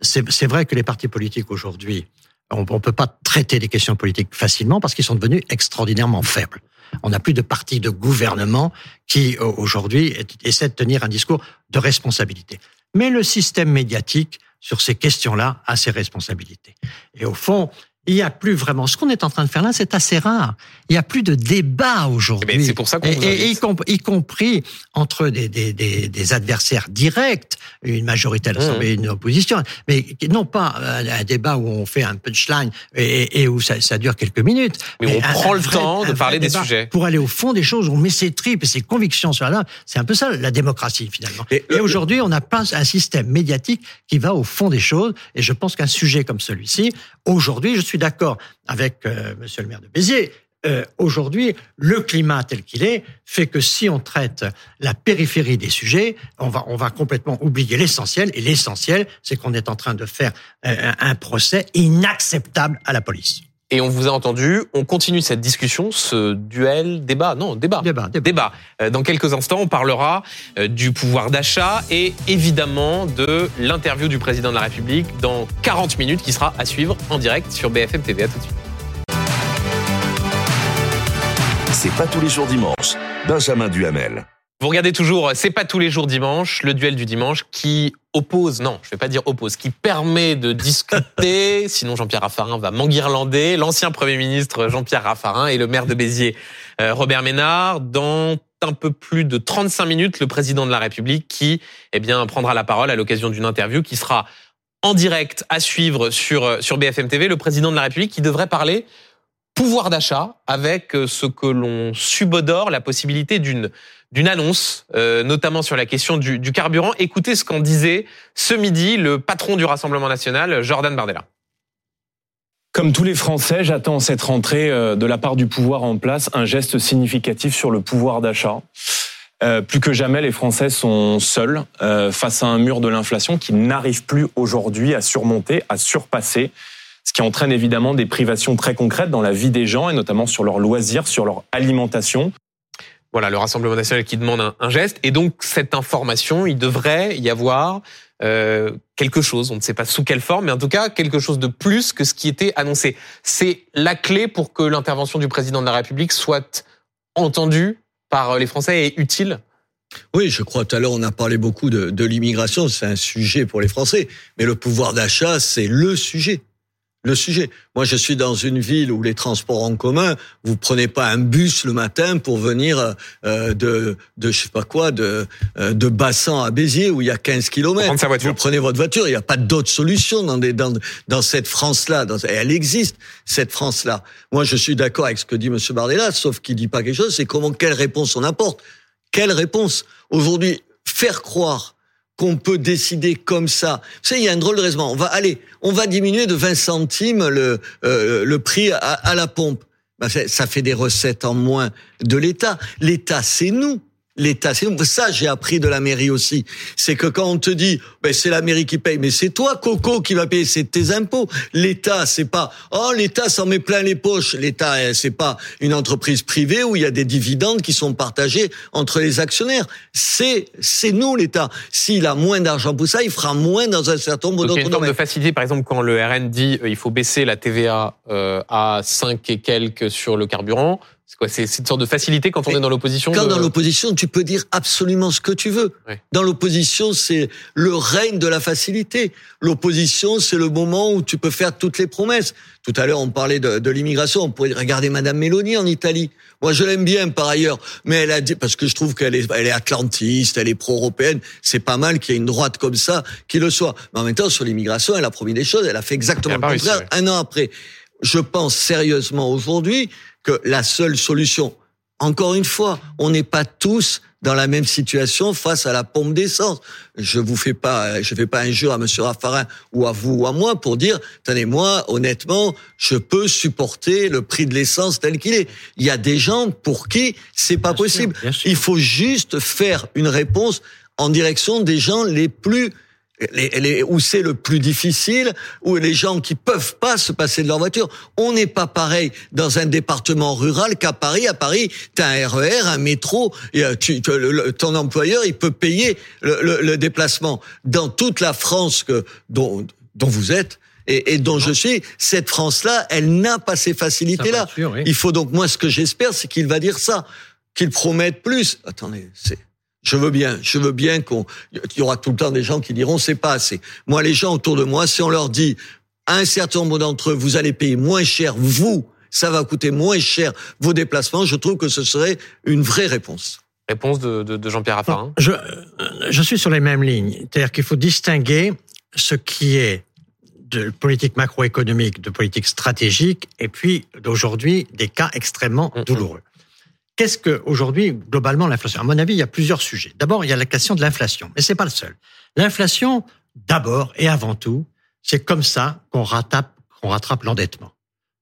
c'est c'est vrai que les partis politiques aujourd'hui, on ne peut pas traiter les questions politiques facilement parce qu'ils sont devenus extraordinairement faibles. On n'a plus de partis de gouvernement qui, euh, aujourd'hui, essaient de tenir un discours de responsabilité. Mais le système médiatique, sur ces questions-là, a ses responsabilités. Et au fond, il n'y a plus vraiment. Ce qu'on est en train de faire là, c'est assez rare. Il n'y a plus de débat aujourd'hui. Eh ben, c'est pour ça qu'on et, invite. y, y compris entre des, des, des, des, adversaires directs, une majorité à l'Assemblée et une opposition, mais non pas un débat où on fait un punchline et, et où ça, ça, dure quelques minutes. Mais, mais on un, prend un le vrai, temps de parler des sujets. Pour aller au fond des choses, on met ses tripes et ses convictions sur là. C'est un peu ça la démocratie finalement. Et, et aujourd'hui, on n'a pas un système médiatique qui va au fond des choses. Et je pense qu'un sujet comme celui-ci, aujourd'hui, je suis d'accord avec euh, Monsieur le maire de Béziers. Euh, Aujourd'hui, le climat tel qu'il est fait que si on traite la périphérie des sujets, on va, on va complètement oublier l'essentiel. Et l'essentiel, c'est qu'on est en train de faire euh, un procès inacceptable à la police. Et on vous a entendu, on continue cette discussion, ce duel, débat, non, débat. Débat. débat. débat. Euh, Dans quelques instants, on parlera euh, du pouvoir d'achat et évidemment de l'interview du président de la République dans 40 minutes qui sera à suivre en direct sur BFM TV. À tout de suite. C'est pas tous les jours dimanche. Benjamin Duhamel. Vous regardez toujours C'est pas tous les jours dimanche, le duel du dimanche qui oppose, non, je vais pas dire oppose, qui permet de discuter, sinon Jean-Pierre Raffarin va m'enguirlander, l'ancien Premier ministre Jean-Pierre Raffarin et le maire de Béziers Robert Ménard. Dans un peu plus de 35 minutes le président de la République qui eh bien prendra la parole à l'occasion d'une interview qui sera en direct à suivre sur sur BFM TV le président de la République qui devrait parler pouvoir d'achat avec ce que l'on subodore la possibilité d'une d'une annonce, euh, notamment sur la question du, carburant. Écoutez ce qu'en disait ce midi le patron du Rassemblement national, Jordan Bardella. Comme tous les Français, j'attends cette rentrée euh, de la part du pouvoir en place un geste significatif sur le pouvoir d'achat. Euh, plus que jamais, les Français sont seuls face à un mur de l'inflation qui n'arrive plus aujourd'hui à surmonter, à surpasser, ce qui entraîne évidemment des privations très concrètes dans la vie des gens et notamment sur leurs loisirs, sur leur alimentation. Voilà, le Rassemblement national qui demande un, geste. Et donc, cette information, il devrait y avoir euh, quelque chose, on ne sait pas sous quelle forme, mais en tout cas, quelque chose de plus que ce qui était annoncé. C'est la clé pour que l'intervention du président de la République soit entendue par les Français et utile. Oui, je crois tout à l'heure on a parlé beaucoup de l'immigration, c'est un sujet pour les Français, mais le pouvoir d'achat, c'est le sujet le sujet. Moi, je suis dans une ville où les transports en commun, vous prenez pas un bus le matin pour venir euh, de, de je sais pas quoi, de, euh, de Bassan à Béziers où il y a 15 kilomètres. Vous prenez votre voiture. Il n'y a pas d'autre solution dans, des, dans, dans cette France-là. Elle existe cette France-là. Moi, je suis d'accord avec ce que dit Monsieur Bardella, sauf qu'il dit pas quelque chose. C'est comment quelle réponse on apporte. Quelle réponse? Aujourd'hui faire croire qu'on peut décider comme ça. Vous savez, il y a un drôle de raisonnement. On va aller, on va diminuer de 20 centimes le, euh, le prix à, la pompe. Ben, ça fait des recettes en moins de l'État. L'État, c'est nous. L'État, c'est ça j'ai appris de la mairie aussi. C'est que quand on te dit, ben c'est la mairie qui paye, mais c'est toi Coco qui va payer, c'est tes impôts. L'État, c'est pas, oh l'État s'en met plein les poches. L'État, c'est pas une entreprise privée où il y a des dividendes qui sont partagés entre les actionnaires. C'est c'est nous l'État. S'il a moins d'argent pour ça, il fera moins dans un certain nombre d'autres domaines. de facilité, par exemple, quand le RN dit euh, il faut baisser la TVA euh, à 5 et quelques sur le carburant. C'est quoi C'est une sorte de facilité quand on est dans l'opposition Quand de... dans l'opposition, tu peux dire absolument ce que tu veux. Ouais. Dans l'opposition, c'est le règne de la facilité. L'opposition, c'est le moment où tu peux faire toutes les promesses. Tout à l'heure, on parlait de, de l'immigration. On pourrait regarder Madame Meloni en Italie. Moi, je l'aime bien par ailleurs, mais elle a dit parce que je trouve qu'elle est, elle est atlantiste, elle est pro-européenne. C'est pas mal qu'il y ait une droite comme ça qui le soit. Mais en même temps, sur l'immigration, elle a promis des choses. Elle a fait exactement le contraire ouais. un an après. Je pense sérieusement aujourd'hui que la seule solution, encore une fois, on n'est pas tous dans la même situation face à la pompe d'essence. Je vous fais pas, je fais pas injure à Monsieur Raffarin ou à vous ou à moi pour dire, tenez moi, honnêtement, je peux supporter le prix de l'essence tel qu'il est. Il y a des gens pour qui c'est pas bien possible. Sûr, sûr. Il faut juste faire une réponse en direction des gens les plus les, les, où c'est le plus difficile, où les gens qui peuvent pas se passer de leur voiture. On n'est pas pareil dans un département rural qu'à Paris. À Paris, tu as un RER, un métro, et tu, le, le, ton employeur, il peut payer le, le, déplacement. Dans toute la France que, dont, dont vous êtes, et, et, dont je suis, cette France-là, elle n'a pas ces facilités-là. Oui. Il faut donc, moi, ce que j'espère, c'est qu'il va dire ça, qu'il promette plus. Attendez, c'est... Je veux bien, je veux bien qu'on, il y aura tout le temps des gens qui diront c'est pas assez. Moi, les gens autour de moi, si on leur dit à un certain nombre d'entre eux, vous allez payer moins cher, vous, ça va coûter moins cher vos déplacements, je trouve que ce serait une vraie réponse. Réponse de, de, de Jean-Pierre Raffarin. Je, je suis sur les mêmes lignes. C'est-à-dire qu'il faut distinguer ce qui est de politique macroéconomique, de politique stratégique, et puis d'aujourd'hui des cas extrêmement douloureux. Qu'est-ce que aujourd'hui globalement l'inflation? À mon avis, il y a plusieurs sujets. D'abord, il y a la question de l'inflation, mais c'est pas le seul. L'inflation, d'abord et avant tout, c'est comme ça qu'on rattrape, qu'on rattrape l'endettement.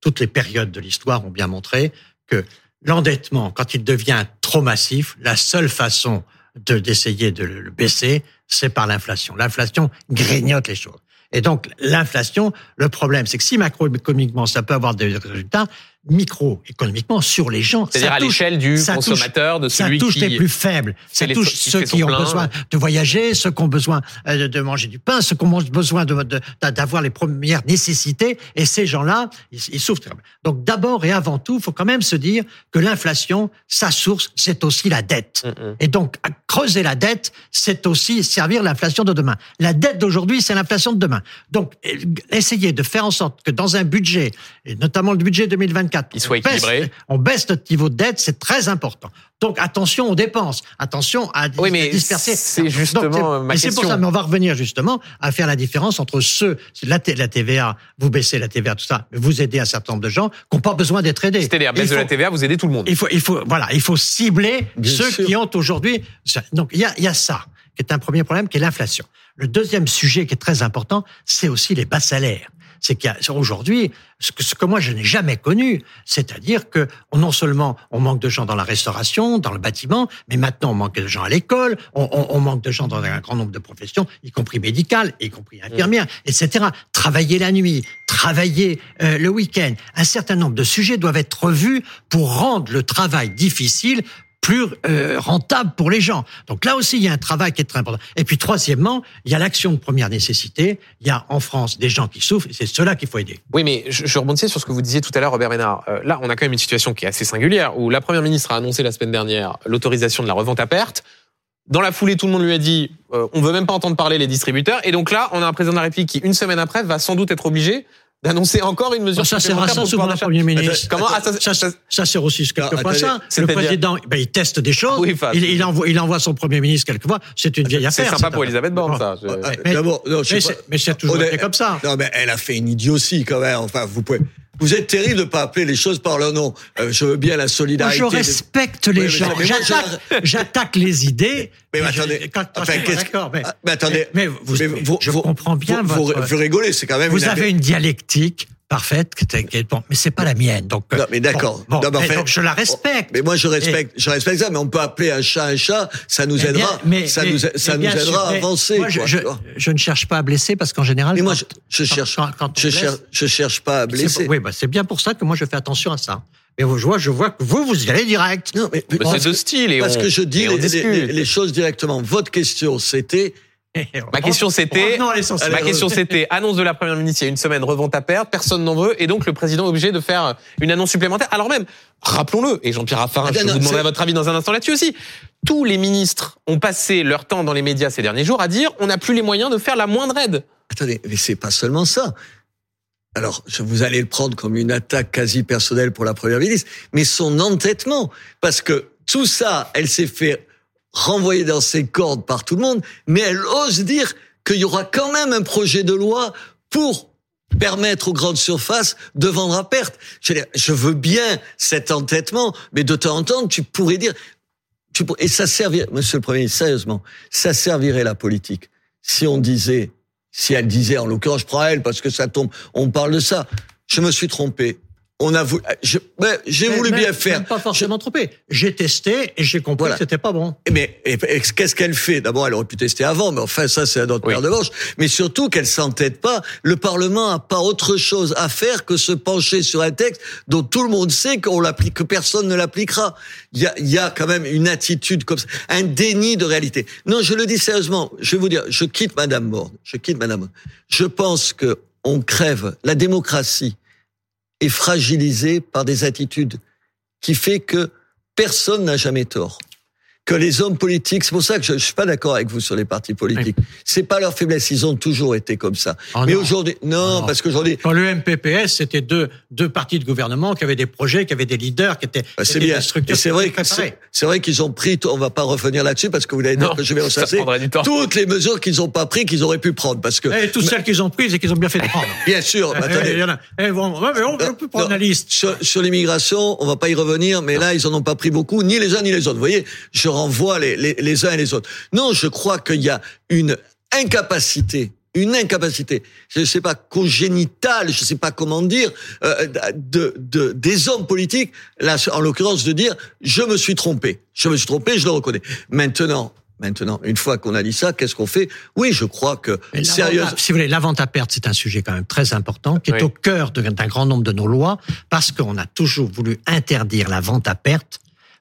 Toutes les périodes de l'histoire ont bien montré que l'endettement, quand il devient trop massif, la seule façon de d'essayer de le baisser, c'est par l'inflation. L'inflation grignote les choses. Et donc l'inflation, le problème, c'est que si macroéconomiquement ça peut avoir des résultats, microéconomiquement sur les gens, C'est-à-dire ça à l'échelle du ça touche- consommateur, de ça celui touche qui... les plus faibles. Ça les- touche qui ceux qui ont plein. besoin de voyager, ceux qui ont besoin euh, de- manger du pain, ceux qui ont besoin de- de- d'avoir les premières nécessités. Et ces gens-là, ils, ils souffrent. Donc d'abord et avant tout, il faut quand même se dire que l'inflation, sa source, c'est aussi la dette. Mm, mm. Et donc, creuser la dette, c'est aussi servir l'inflation de demain. La dette d'aujourd'hui, c'est l'inflation de demain. Donc, euh, essayer de faire en sorte que dans un budget, et notamment le budget 2024, Il soit on baisse- équilibré. on baisse notre niveau de dette, c'est très important. Donc, attention aux dépenses, attention à, Oui, mais à disperser. c'est Donc, justement c'est- ma et c'est pour question. ça, mais on va revenir justement à faire la différence entre ceux, la, TVA, vous baissez la TVA, tout ça, mais vous aidez un certain nombre de gens qui n'ont pas besoin d'être aidés. C'est-à-dire, baisse de la TVA, vous aidez tout le monde. il faut, il faut, voilà, il faut cibler Bien ceux sûr. qui ont aujourd'hui. ça. Donc il y a, il y a ça qui est un premier problème, qui est l'inflation. Le deuxième sujet qui est très important, c'est aussi les bas salaires. C'est qu'il y a aujourd'hui ce que, ce que moi je n'ai jamais connu, c'est-à-dire que on- non seulement on manque de gens dans la restauration, dans le bâtiment, mais maintenant on manque de gens à l'école, on, on- on manque de gens dans un grand nombre de professions, y compris médicales, y compris infirmières, etc. Travailler la nuit, travailler euh, le week-end, un certain nombre de sujets doivent être revus pour rendre le travail difficile plus euh, rentable pour les gens. Donc là aussi, il y a un travail qui est très important. Et puis troisièmement, il y a l'action de première nécessité. Il y a en France des gens qui souffrent et c'est cela qu'il faut aider. Oui, mais je, je rebondissais sur ce que vous disiez tout à l'heure, Robert Ménard. Euh, là, on a quand même une situation qui est assez singulière, où la Première ministre a annoncé la semaine dernière l'autorisation de la revente à perte. Dans la foulée, tout le monde lui a dit euh, on veut même pas entendre parler les distributeurs. Et donc là, on a un président de la République qui, une semaine après, va sans doute être obligé d'annoncer encore une mesure ça sert à ça souvent le. Premier ministre. Comment? Ah, ça, Ça, ça- ça sert aussi quelquefois attendez, ça. Le président, ben, il teste des choses. Oui, enfin, il, il envoie, il envoie son premier ministre quelquefois. C'est une vieille C'est affaire. sympa cette pour. Elisabeth Borne, ça. Je- mais- c'est c'est toujours été comme ça. Non, mais elle a fait une idiotie quand même. Enfin, vous pouvez. Vous êtes terrible de pas appeler les choses par leur nom. Euh, je veux bien la Moi, solidarité. je respecte les gens. je- J'attaque, les idées. Mais Et je- attendez, quand- quand enfin, d'accord, mais, Ah, mais attendez, mais vous, mais mais vous- je vous- comprends bien vous, votre. vous, vous rigolez, c'est quand même Vous une avez une dialectique parfaite, bon, mais c'est pas la mienne. Donc, euh, Non, mais d'accord. Bon, bon, Non, mais mais enfin- donc je la respecte. Mais moi, je respecte, je respecte ça, mais on peut appeler un chat un chat, ça nous Eh bien, aidera, mais- ça mais- nous, ça nous aidera sûr, à avancer. moi, je, quoi, je- tu vois. je ne cherche pas à blesser parce qu'en général, mais moi, quand- je, je cherche, quand- quand on je blesse, cherche, je cherche pas à blesser. Oui, bah, c'est bien pour ça que moi je fais attention à ça. Mais je vois, je vois que vous, vous y allez direct. Non, mais, Mais parce c'est et parce on, que je dis les- les choses directement. Votre question, c'était, Ma question, c'était-. Ma question c'était annonce de la première ministre il y a une semaine revente à perte personne n'en veut et donc le président est obligé de faire une annonce supplémentaire alors même rappelons-le et Jean-Pierre Raffarin Ah, je vais vous demander votre avis dans un instant là-dessus aussi tous les ministres ont passé leur temps dans les médias ces derniers jours à dire on n'a plus les moyens de faire la moindre aide attendez, mais c'est pas seulement ça. Alors, je- vous allez le prendre comme une attaque quasi personnelle pour la première ministre, mais son entêtement, parce que tout ça, elle s'est fait renvoyer dans ses cordes par tout le monde, mais elle ose dire qu'il y aura quand même un projet de loi pour permettre aux grandes surfaces de vendre à perte. Je, veux bien cet entêtement, mais de temps en temps, tu pourrais dire, tu et ça servirait, Monsieur le Premier ministre, sérieusement, ça servirait la politique si on disait, si elle disait, en l'occurrence, je prends elle parce que ça tombe, on parle de ça. Je me suis trompé. On a voulu, je- ouais, j'ai Mais- voulu mais- bien faire. même Pas forcément trompé. J'ai testé et j'ai compris Voilà. que c'était pas bon. Mais et- et qu'est-ce qu'elle fait? D'abord, elle aurait pu tester avant, mais enfin, ça, c'est un autre Oui. paire de manches. Mais surtout, qu'elle s'entête pas. Le Parlement a pas autre chose à faire que se pencher sur un texte dont tout le monde sait qu'on l'applique, que personne ne l'appliquera. Il y a, il y a quand même une attitude comme ça, un déni de réalité. Non, je le dis sérieusement. Je vais vous dire, je quitte Madame Borne. Je quitte Madame. Je pense que on crève. La démocratie est fragilisée par des attitudes qui fait que personne n'a jamais tort. Que les hommes politiques, c'est pour ça que je, je suis pas d'accord avec vous sur les partis politiques. C'est pas leur faiblesse, ils ont toujours été comme ça. Oh Mais aujourd'hui, non, non. parce qu'aujourd'hui, Quand le MPPS, c'était deux, deux partis de gouvernement qui avaient des projets, qui avaient des leaders, qui étaient, bah, c'est bien. des structures Et c'est vrai c'est vrai qu'ils ont pris, on va pas revenir là-dessus parce que vous allez dire que je vais ressasser toutes les mesures qu'ils ont pas pris, qu'ils auraient pu prendre, parce que Et toutes celles qu'ils ont prises et qu'ils ont bien fait de prendre. bien sûr, Eh, attendez, il y en a. Eh, bon, on, peut prendre Non, la liste. Sur, sur l'immigration, on va pas y revenir, mais là, ils en ont pas pris beaucoup, ni les uns ni les autres. Vous voyez, je renvoie les, les, les uns et les autres. Non, je crois qu'il y a une incapacité, une incapacité, je ne sais pas congénitale, je ne sais pas comment dire, euh, de, de des hommes politiques, là, en l'occurrence, de dire je me suis trompé, je me suis trompé, je le reconnais. Maintenant. Maintenant, une fois qu'on a dit ça, qu'est-ce qu'on fait? Oui, je crois que l'avant- Si vous voulez, la vente à perte, c'est un sujet quand même très important, qui est Oui. au cœur d'un grand nombre de nos lois, parce qu'on a toujours voulu interdire la vente à perte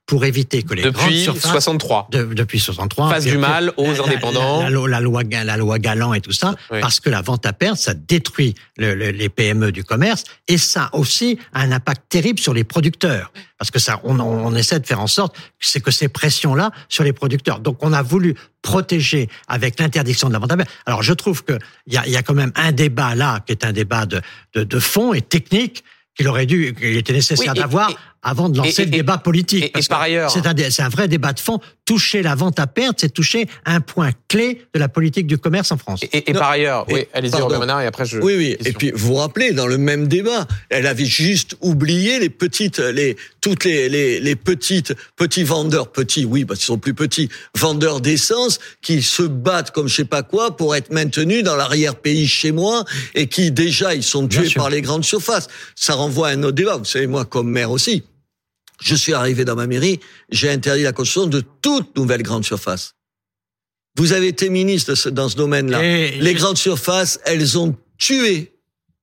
pour éviter que les grandes Depuis surfaces 63. de- depuis 63. Fasse du mal aux La- indépendants. La, la, la loi, la loi Galant et tout ça, Oui. parce que la vente à perte, ça détruit le- le- les PME du commerce et ça aussi a un impact terrible sur les producteurs. Parce que ça, on, on essaie de faire en sorte que c'est que ces pressions-là sur les producteurs. Donc, on a voulu protéger avec l'interdiction de la vente à perte. Alors, je trouve que il y a, il y a quand même un débat là qui est un débat de, de, de fond et technique qu'il aurait dû, qu'il était nécessaire Oui, d'avoir avant de lancer et- le et- débat politique. et- Parce par ailleurs- c'est un, vrai débat de fond. Toucher la vente à perte, c'est toucher un point clé de la politique du commerce en France. Et, par ailleurs, oui, allez-y, et après je. Oui, oui. Et puis, vous vous rappelez, dans le même débat, elle avait juste oublié les petites, les, toutes les, les, les petites, petits vendeurs, petits, oui, parce qu'ils sont plus petits, vendeurs d'essence, qui se battent comme je sais pas quoi pour être maintenus dans l'arrière-pays chez moi, et qui, déjà, ils sont tués par les grandes surfaces. Ça renvoie à un autre débat. Vous savez, moi, comme maire aussi, je suis arrivé dans ma mairie, j'ai interdit la construction de toute nouvelle grande surface. Vous avez été ministre dans ce domaine-là. Les grandes surfaces, elles ont tué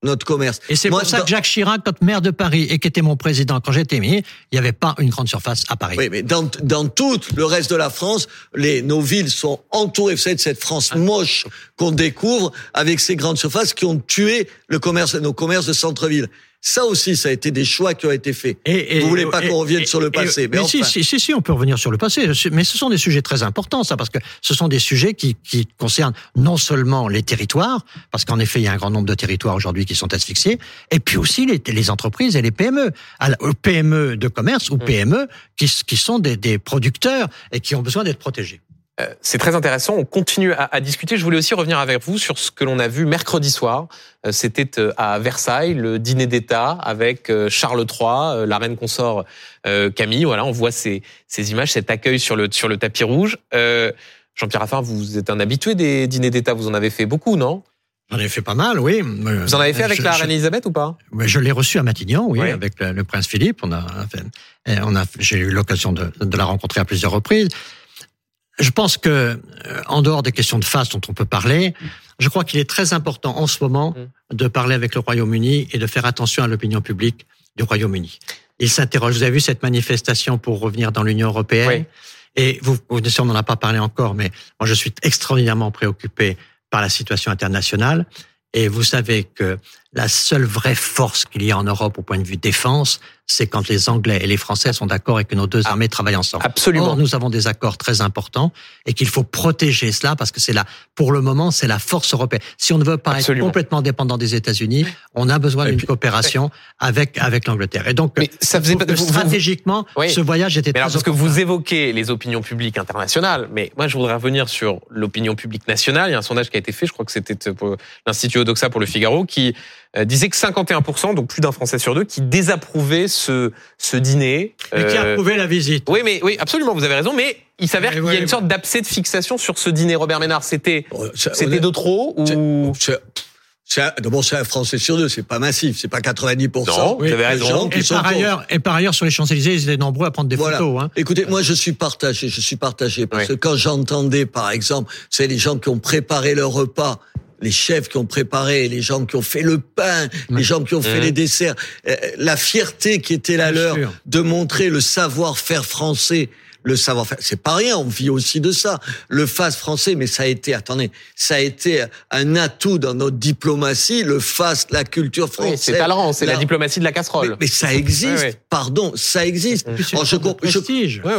notre commerce. Et c'est pour ça que Jacques Chirac, quand maire de Paris et qui était mon président quand j'étais ministre, il n'y avait pas une grande surface à Paris. Oui, mais dans, dans tout le reste de la France, les, nos villes sont entourées, vous savez, de cette France Ah. moche qu'on découvre avec ces grandes surfaces qui ont tué le commerce, nos commerces de centre-ville. Ça aussi, ça a été des choix qui ont été faits. Et, et- Vous voulez pas qu'on revienne sur le et- passé, mais mais si, enfin. si, si, si, on peut revenir sur le passé. Mais ce sont des sujets très importants, ça, parce que ce sont des sujets qui, qui concernent non seulement les territoires, parce qu'en effet, il y a un grand nombre de territoires aujourd'hui qui sont asphyxiés, et puis aussi les, les entreprises et les PME. PME de commerce ou PME qui, qui sont des, des producteurs et qui ont besoin d'être protégés. Euh, C'est très intéressant. On continue à, à discuter. Je voulais aussi revenir avec vous sur ce que l'on a vu mercredi soir. Euh, C'était euh, à Versailles, le dîner d'État avec Charles III, la reine consort Camille. Voilà, on voit ces, ces images, cet accueil sur le, sur le tapis rouge. Euh, Jean-Pierre Raffarin, vous êtes un habitué des dîners d'État. Vous en avez fait beaucoup, non? J'en ai fait pas mal, oui. Vous en avez fait avec Je- la reine Elisabeth ou pas? Je l'ai reçu à Matignon, oui, Oui. avec le, le prince Philippe. On a, on a, j'ai eu l'occasion de, de la rencontrer à plusieurs reprises. Je pense que, euh, en dehors des questions de face dont on peut parler, je crois qu'il est très important en ce moment Mm. de parler avec le Royaume-Uni et de faire attention à l'opinion publique du Royaume-Uni. Il s'interroge. Vous avez vu cette manifestation pour revenir dans l'Union européenne? Oui. Et vous, vous bien sûr, on n'en a pas parlé encore, mais moi, je suis extraordinairement préoccupé par la situation internationale. Et vous savez que la seule vraie force qu'il y a en Europe au point de vue défense, c'est quand les Anglais et les Français sont d'accord et que nos deux Ah, armées travaillent ensemble. Absolument. Or, nous avons des accords très importants et qu'il faut protéger cela parce que c'est là, pour le moment, c'est la force européenne. Si on ne veut pas Absolument. être complètement dépendant des États-Unis, on a besoin d'une coopération avec avec l'Angleterre. Et donc, Mais ça faisait pas- stratégiquement, Oui. ce voyage était Mais alors, très parce que vous évoquez les opinions publiques internationales, mais moi, je voudrais revenir sur l'opinion publique nationale. Il y a un sondage qui a été fait, je crois que c'était pour l'Institut Odoxa pour le Figaro, qui euh, disait que 51%, donc plus d'un Français sur deux, qui désapprouvait ce, ce dîner. Et qui Euh, approuvé la visite. Oui, mais oui, absolument, vous avez raison, mais il s'avère Mais qu'il y a ouais, une sorte d'abcès de fixation sur ce dîner. Robert Ménard, c'était Oh, c'était de trop ou c'est- c'est un- D'abord, c'est un Français sur deux, c'est pas massif, c'est pas 90%. Non, vous Oui, raison. gens qui Et sont par ailleurs, et par ailleurs, sur les Champs-Élysées, ils étaient nombreux à prendre des Voilà. photos. Hein. Écoutez, moi je suis partagé, je suis partagé parce Oui. que quand j'entendais, par exemple, c'est les gens qui ont préparé leur repas, les chefs qui ont préparé, les gens qui ont fait le pain, les gens qui ont fait les desserts, euh, la fierté qui était la Bien leur sûr. de montrer le savoir-faire français. Le savoir-faire, c'est pas rien, on vit aussi de ça. Le face français, mais ça a été, attendez, ça a été un atout dans notre diplomatie, le face, la culture Oui, française. c'est talent, c'est la diplomatie de la casserole. mais ça existe, Ouais, ouais. pardon, ça existe. Une je, com-.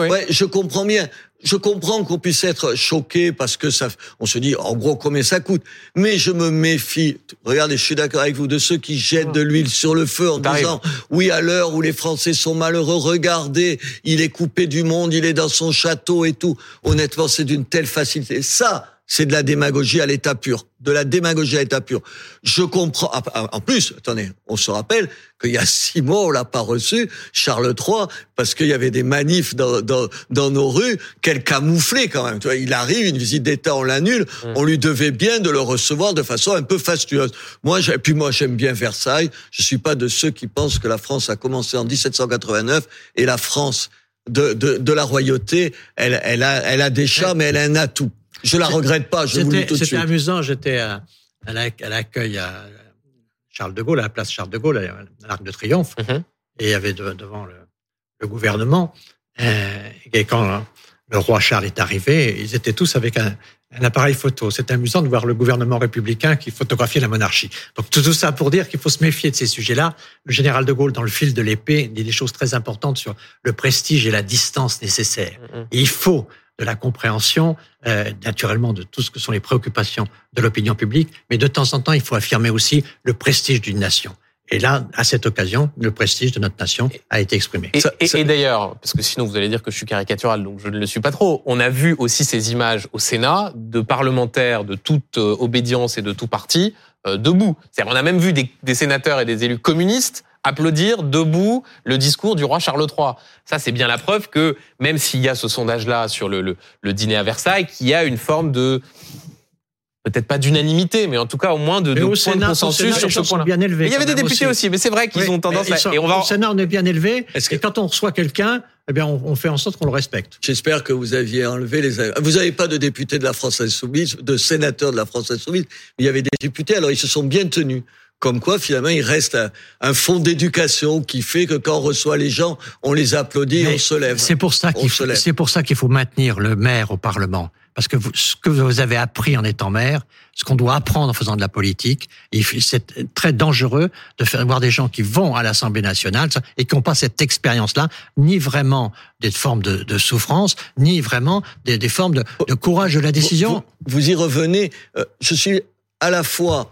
Ouais, je comprends bien. Je comprends qu'on puisse être choqué parce que ça, on se dit, en gros, combien ça coûte. Mais je me méfie. Regardez, je suis d'accord avec vous de ceux qui jettent de l'huile sur le feu en disant, oui, à l'heure où les Français sont malheureux, regardez, il est coupé du monde, il est dans son château et tout. Honnêtement, c'est d'une telle facilité. Ça, c'est de la démagogie à l'état pur, de la démagogie à l'état pur. Je comprends. Ah, ah, en plus, attendez, on se rappelle qu'il y a six mois, on l'a pas reçu, Charles III, parce qu'il y avait des manifs dans, dans, dans nos rues, qu'elle camouflait quand même. Tu vois, il arrive, une visite d'État, on l'annule. Mmh. On lui devait bien de le recevoir de façon un peu fastueuse. Moi, et puis moi, j'aime bien Versailles. Je suis pas de ceux qui pensent que la France a commencé en 1789 et la France de, de, de la royauté, elle, elle, a, elle a des chats, mais elle a un atout. Je la regrette pas, je vous le dis tout de suite. C'était amusant, j'étais à, à l'accueil à Charles de Gaulle, à la place Charles de Gaulle, à l'Arc de Triomphe, mm-hmm. et il y avait devant le, le gouvernement, euh, et quand le roi Charles est arrivé, ils étaient tous avec un, un appareil photo. C'est amusant de voir le gouvernement républicain qui photographiait la monarchie. Donc tout, ça pour dire qu'il faut se méfier de ces sujets-là. Le général de Gaulle, dans le fil de l'épée, dit des choses très importantes sur le prestige et la distance nécessaires. Mm-hmm. Et il faut de la compréhension, euh, naturellement, de tout ce que sont les préoccupations de l'opinion publique, mais de temps en temps, il faut affirmer aussi le prestige d'une nation. Et là, à cette occasion, le prestige de notre nation a été exprimé. Et, d'ailleurs, parce que sinon vous allez dire que je suis caricatural, donc je ne le suis pas trop, on a vu aussi ces images au Sénat de parlementaires de toute euh, obédience et de tout parti euh, debout. C'est-à-dire, on a même vu des, des sénateurs et des élus communistes applaudir debout le discours du roi Charles III. Ça, c'est bien la preuve que même s'il y a ce sondage-là sur le, le, dîner à Versailles, qu'il y a une forme de peut-être pas d'unanimité, mais en tout cas au moins de, de point de consensus sur ce point-là. Il y avait des députés aussi. mais c'est vrai qu'ils ont tendance à. et on va... Au Sénat, on est bien élevé. Et quand on reçoit quelqu'un, eh bien, on, fait en sorte qu'on le respecte. J'espère que vous aviez enlevé les. Vous n'avez pas de députés de la France insoumise, de sénateurs de la France insoumise, mais il y avait des députés. Alors ils se sont bien tenus. Comme quoi, finalement, il reste un, fond d'éducation qui fait que quand on reçoit les gens, on les applaudit et on se lève. C'est pour ça qu'il c'est pour ça qu'il faut maintenir le maire au Parlement. Parce que vous, ce que vous avez appris en étant maire, ce qu'on doit apprendre en faisant de la politique, c'est très dangereux de faire voir des gens qui vont à l'Assemblée nationale et qui n'ont pas cette expérience-là, ni vraiment des formes de, de souffrance, ni vraiment des, des formes de, de, courage de la décision. Vous, vous y revenez. Euh, je suis à la fois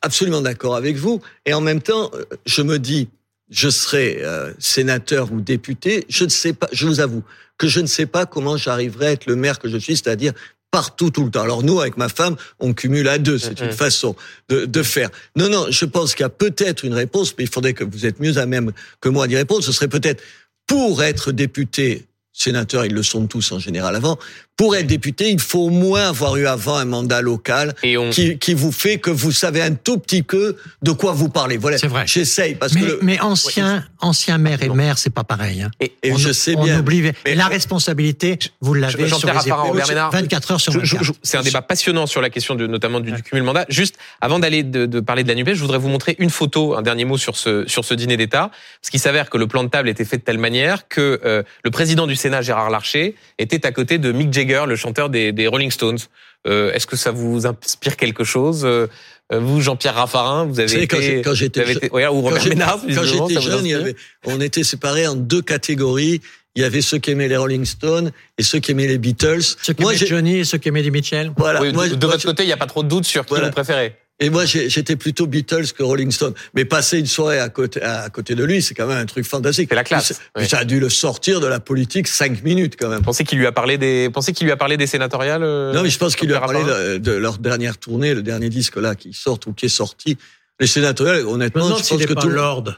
absolument d'accord avec vous. Et en même temps, euh, je me dis, je serai euh, sénateur ou député, je ne sais pas, je vous avoue que je ne sais pas comment j'arriverai à être le maire que je suis, c'est-à-dire partout tout le temps. Alors nous, avec ma femme, on cumule à deux. C'est une façon de, de, faire. Non, non, je pense qu'il y a peut-être une réponse, mais il faudrait que vous êtes mieux à même que moi d'y répondre. Ce serait peut-être pour être député sénateurs, ils le sont tous en général avant. Pour être député, il faut au moins avoir eu avant un mandat local qui, qui, vous fait que vous savez un tout petit peu de quoi vous parlez. Voilà. C'est vrai. J'essaye parce mais, que mais ancien ancien maire et maire, c'est pas pareil. Hein. Et, je sais bien. On oublie mais, la responsabilité. Vous l'avez sur les épaules, 24 heures sur 24. C'est un débat passionnant sur la question de, notamment du, du cumul mandat. Juste avant d'aller de, de, parler de la Nupes, je voudrais vous montrer une photo, un dernier mot sur ce sur ce dîner d'État, parce qu'il s'avère que le plan de table était fait de telle manière que euh, le président du Sénat, Gérard Larcher, était à côté de Mick Jagger, le chanteur des, des Rolling Stones. Euh, Est-ce que ça vous inspire quelque chose euh, vous, Jean-Pierre Raffarin, vous avez été, quand j'étais jeune, ou Robert Ménard, quand j'étais jeune, il y avait, on était séparés en deux catégories. Il y avait ceux qui aimaient les Rolling Stones et ceux qui aimaient les Beatles. Ceux qui aimaient Johnny et ceux qui aimaient les Mitchell. Voilà. moi, de, votre côté, il n'y a pas trop de doute sur qui vous préférez. Et moi, j'étais plutôt Beatles que Rolling Stone. Mais passer une soirée à côté, à côté de lui, c'est quand même un truc fantastique. C'est la classe. Ça a dû le sortir de la politique cinq minutes quand même. Pensez qu'il lui a parlé des, pensez qu'il lui a parlé des sénatoriales. Euh, non, mais je pense qu'il lui a parlé de, leur dernière tournée, le dernier disque là qui sort ou qui est sorti. Les sénatoriales, honnêtement, je pense que tout Lord.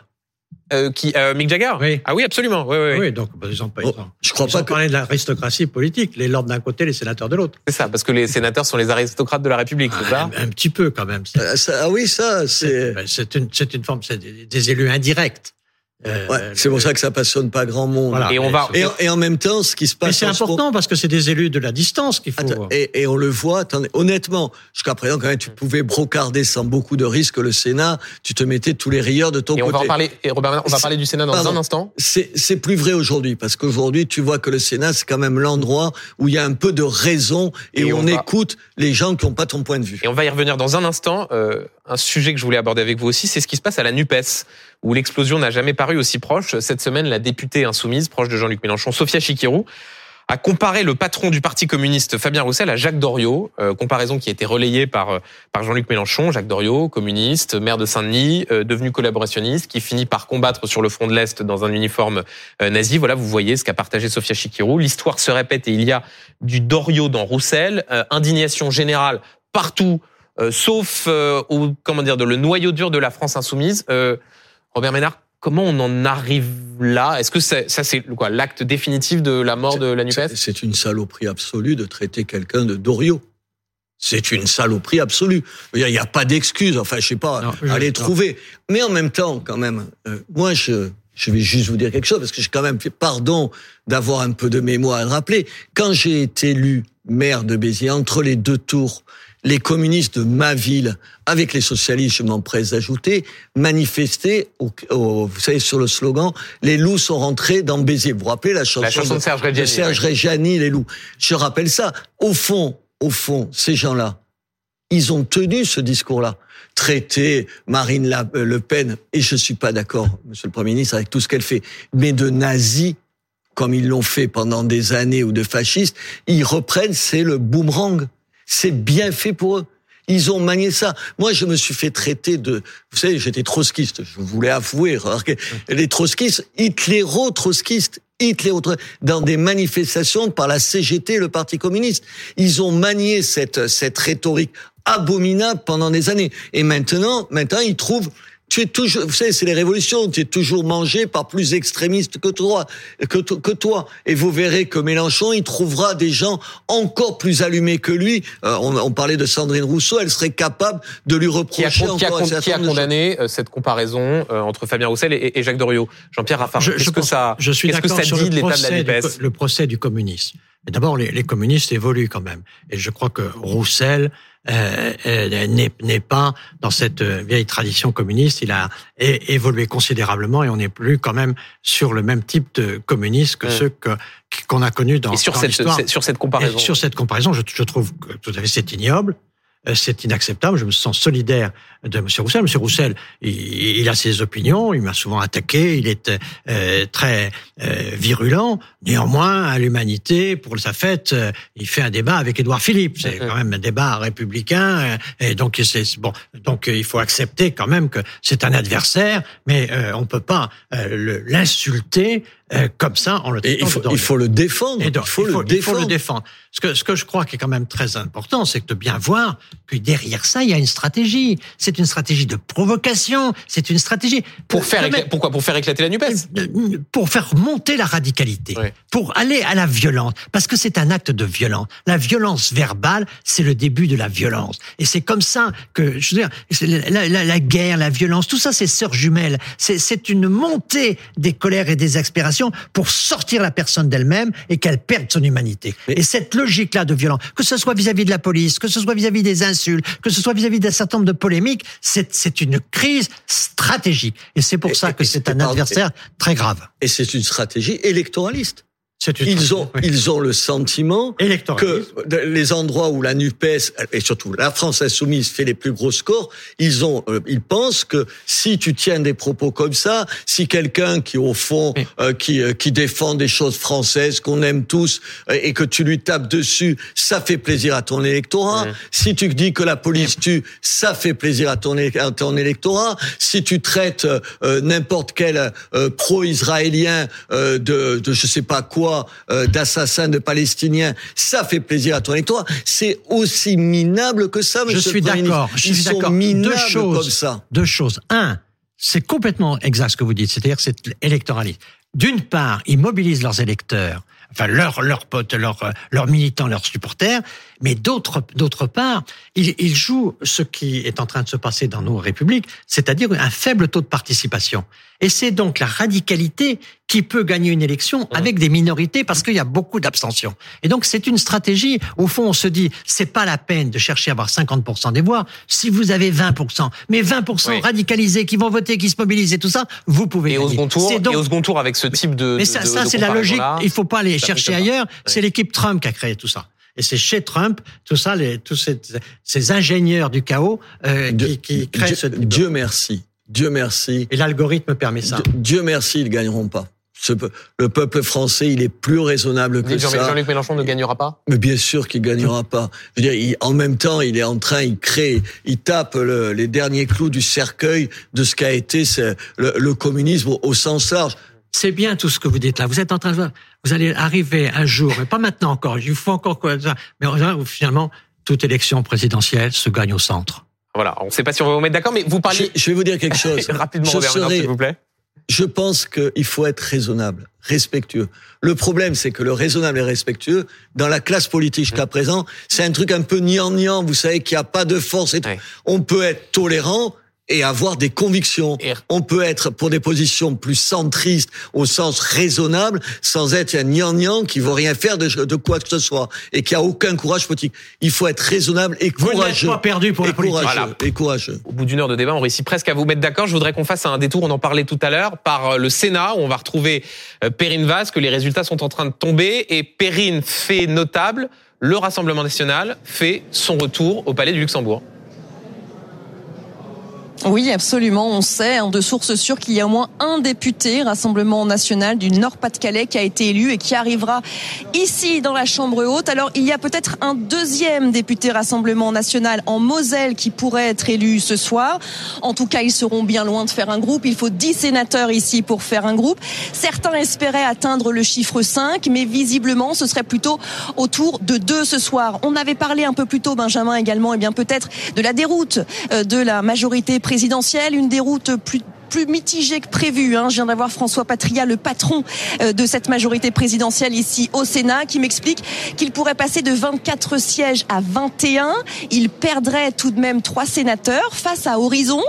Euh, qui euh, Mick Jagger? Oui. Ah oui, absolument. Oui, oui. oui donc par exemple, oh, je crois pas parler de l'aristocratie politique, les lords d'un côté, les sénateurs de l'autre. C'est ça, parce que les sénateurs sont les aristocrates de la République, c'est ça? un, petit peu quand même. Ah, ah oui, ça, c'est. C'est une, une forme, c'est des élus indirects. Euh, ouais, c'est pour ça que ça passionne pas grand monde. Et on va et, en même temps, ce qui se passe. Mais c'est important parce que c'est des élus de la distance qu'il faut. et, et, on le voit. Attendez, honnêtement, jusqu'à présent, quand même, tu pouvais brocarder sans beaucoup de risques le Sénat. Tu te mettais tous les rieurs de ton et côté. On va en parler. Et Robert, on va parler du Sénat dans un instant. C'est c'est plus vrai aujourd'hui parce qu'aujourd'hui, tu vois que le Sénat c'est quand même l'endroit où il y a un peu de raison et, où on, écoute les gens qui n'ont pas ton point de vue. Et on va y revenir dans un instant. Euh, un sujet que je voulais aborder avec vous aussi, c'est ce qui se passe à la Nupes où l'explosion n'a jamais paru aussi proche. Cette semaine, la députée insoumise, proche de Jean-Luc Mélenchon, Sophia Chikirou, a comparé le patron du Parti communiste Fabien Roussel à Jacques Doriot, euh, comparaison qui a été relayée par euh, par Jean-Luc Mélenchon, Jacques Doriot, communiste, maire de Saint-Denis, euh, devenu collaborationniste, qui finit par combattre sur le front de l'Est dans un uniforme nazi. Voilà, vous voyez ce qu'a partagé Sofia Chikirou. L'histoire se répète et il y a du Doriot dans Roussel, indignation générale partout, sauf au comment dire de le noyau dur de la France insoumise. Robert Ménard, Comment on en arrive là? Est-ce que ça, c'est quoi l'acte définitif de la mort de la Nupes? C'est une saloperie absolue de traiter quelqu'un de Doriot. C'est une saloperie absolue. Il n'y a, pas d'excuse. Enfin, je sais pas, allez trouver. Mais en même temps, quand même, euh, moi, je, je vais juste vous dire quelque chose parce que j'ai quand même fait pardon d'avoir un peu de mémoire à le rappeler. Quand j'ai été élu maire de Béziers, entre les deux tours, les communistes de ma ville, avec les socialistes, je m'empresse d'ajouter, manifestaient, au, vous savez, sur le slogan, les loups sont rentrés dans Béziers. Vous vous rappelez la chanson, la chanson de, Serge Reggiani, Serge Reggiani, les loups. Je rappelle ça. Au fond, au fond, ces gens-là, ils ont tenu ce discours-là. Traiter Marine euh, Le Pen, et je suis pas d'accord, monsieur le Premier ministre, avec tout ce qu'elle fait, mais de nazis, comme ils l'ont fait pendant des années, ou de fascistes, ils reprennent, c'est le boomerang. C'est bien fait pour eux. Ils ont manié ça. Moi, je me suis fait traiter de, vous savez, j'étais trotskiste. Je voulais avouer. Les trotskistes, hitléro-trotskistes, Hitler dans des manifestations par la CGT, le Parti communiste. Ils ont manié cette, cette rhétorique abominable pendant des années. Et maintenant, maintenant, ils trouvent tu es toujours, vous savez, c'est les révolutions, tu es toujours mangé par plus extrémistes que toi, que, que toi. Et vous verrez que Mélenchon, il trouvera des gens encore plus allumés que lui. Euh, on, parlait de Sandrine Rousseau, elle serait capable de lui reprocher qui a, encore qui a, qui a condamné euh, cette comparaison euh, entre Fabien Roussel et, Jacques Doriot Jean-Pierre Raffarin, qu'est-ce que ça, je suis que ça dit de l'état de la NUPES Le procès du communisme. D'abord, les, les communistes évoluent quand même. Et je crois que Roussel n'est pas dans cette euh, vieille tradition communiste. Il a évolué considérablement et on n'est plus quand même sur le même type de communiste que ceux que qu'on a connus dans, et sur cette, sur cette comparaison. sur cette comparaison, je, je trouve que tout à fait c'est ignoble. Euh, c'est inacceptable. Je me sens solidaire de M. Roussel. M. Roussel, il, a ses opinions, il m'a souvent attaqué, il est euh, très euh, virulent. Néanmoins, à l'humanité, pour sa fête, il fait un débat avec Édouard Philippe. C'est quand même un débat républicain, et donc c'est bon. Donc il faut accepter quand même que c'est un adversaire, mais on peut pas l'insulter comme ça en le il faut, il faut le défendre. il, faut, le défendre. il faut le défendre. Ce que, ce que je crois qui est quand même très important, c'est de bien voir que derrière ça, il y a une stratégie. C'est une stratégie de provocation. C'est une stratégie pour faire pourquoi? Pour faire éclater la Nupes? Euh, Pour faire monter la radicalité, pour aller à la violence, parce que c'est un acte de violence. La violence verbale, c'est le début de la violence, et c'est comme ça que je veux dire la, la, la guerre, la violence, tout ça, c'est sœurs jumelles. C'est une montée des colères et des pour sortir la personne d'elle-même et qu'elle perde son humanité. Et cette logique-là de violence, que ce soit vis-à-vis de la police, que ce soit vis-à-vis des insultes, que ce soit vis-à-vis d'un certain nombre de polémiques, c'est une crise stratégique. Et c'est pour ça que c'est un adversaire très grave. Et c'est une stratégie électoraliste. Ils ont, ils ont le sentiment que les endroits où la Nupes et surtout la France insoumise fait les plus gros scores, ils ont, euh, ils pensent que si tu tiens des propos comme ça, si quelqu'un qui au fond euh, qui euh, qui défend des choses françaises qu'on aime tous et que tu lui tapes dessus, ça fait plaisir à ton électorat. Si tu dis que la police tue, ça fait plaisir à ton, à ton électorat. Si tu traites n'importe quel pro-israélien de, de je sais pas quoi euh, d'assassins de Palestiniens, ça fait plaisir à ton électorat. C'est aussi minable que ça, monsieur Je suis d'accord. Je suis d'accord. Deux choses. Comme ça. Deux choses. Un, c'est complètement exact ce que vous dites. C'est-à-dire c'est électoraliste. D'une part, ils mobilisent leurs électeurs, enfin leurs leurs potes, leurs leurs militants, leurs supporters, mais d'autre d'autre part, ils, ils jouent ce qui est en train de se passer dans nos républiques, c'est-à-dire un faible taux de participation. Et c'est donc la radicalité qui peut gagner une élection avec des minorités parce qu'il y a beaucoup d'abstention. Et donc c'est une stratégie. Au fond, on se dit c'est pas la peine de chercher à avoir 50% des voix. Si vous avez 20%, mais 20% radicalisés qui vont voter, qui se mobilisent et tout ça, vous pouvez. Et au second tour, et au second tour avec ce type de. Mais ça, ça c'est la logique. Il faut pas aller chercher ailleurs. C'est l'équipe Trump qui a créé tout ça. Et c'est chez Trump, tout ça, les, tous ces, ces ingénieurs du chaos euh, qui, qui créent Dieu, ce. Dieu merci. Dieu merci. Et l'algorithme permet ça. Dieu merci, ils gagneront pas. Ce le peuple français, il est plus raisonnable que Jean- ça. Jean-Luc Mélenchon ne gagnera pas? Mais bien sûr qu'il gagnera pas. Je veux dire, il- en même temps, il est en train, il crée, il tape le- les derniers clous du cercueil de ce qu'a été ce- le, le communisme au, au sens large. C'est bien tout ce que vous dites là. Vous êtes en train de voir, vous allez arriver un jour, mais pas maintenant encore, il faut encore quoi, ça, mais finalement, toute élection présidentielle se gagne au centre. Voilà, on ne sait pas si on va vous mettre d'accord, mais vous Je, parliez je vais vous dire quelque chose. rapidement, je, Robert Ménard, serai- s'il vous plaît. je pense qu'il faut être raisonnable, respectueux. Le problème, c'est que le raisonnable et respectueux, dans la classe politique jusqu'à présent, c'est un truc un peu niant-niant. Vous savez qu'il n'y a pas de force. Et tout. Ouais. On peut être tolérant et avoir des convictions. On peut être pour des positions plus centristes au sens raisonnable, sans être un niant-niant qui veut rien faire de, de quoi que ce soit et qui a aucun courage politique. Il faut être raisonnable et Vous n'êtes courageux. pas perdu pour et la politique. courageux, Voilà. et courageux. Au bout d'une heure de débat, on réussit presque à vous mettre d'accord. Je voudrais qu'on fasse un détour, on en parlait tout à l'heure, par euh, le Sénat, où on va retrouver euh, Perrine Vaz, que les résultats sont en train de tomber. Et Perrine fait notable, le Rassemblement national fait son retour au Palais du Luxembourg. Oui, absolument. On sait hein, de sources sûres qu'il y a au moins un député Rassemblement national du Nord-Pas-de-Calais qui a été élu et qui arrivera ici dans la Chambre haute. Alors, il y a peut-être un deuxième député Rassemblement national en Moselle qui pourrait être élu ce soir. En tout cas, ils seront bien loin de faire un groupe. Il faut 10 sénateurs ici pour faire un groupe. Certains espéraient atteindre le chiffre 5, mais visiblement, ce serait plutôt autour de 2 ce soir. On avait parlé un peu plus tôt, Benjamin également, et bien peut-être de la déroute euh, de la majorité présidentielle, une déroute plus plus mitigée que prévu. Hein. Je viens d'avoir François Patria, le patron euh, de cette majorité présidentielle ici au Sénat, qui m'explique qu'il pourrait passer de 24 sièges à 21. Il perdrait tout de même trois sénateurs face à Horizon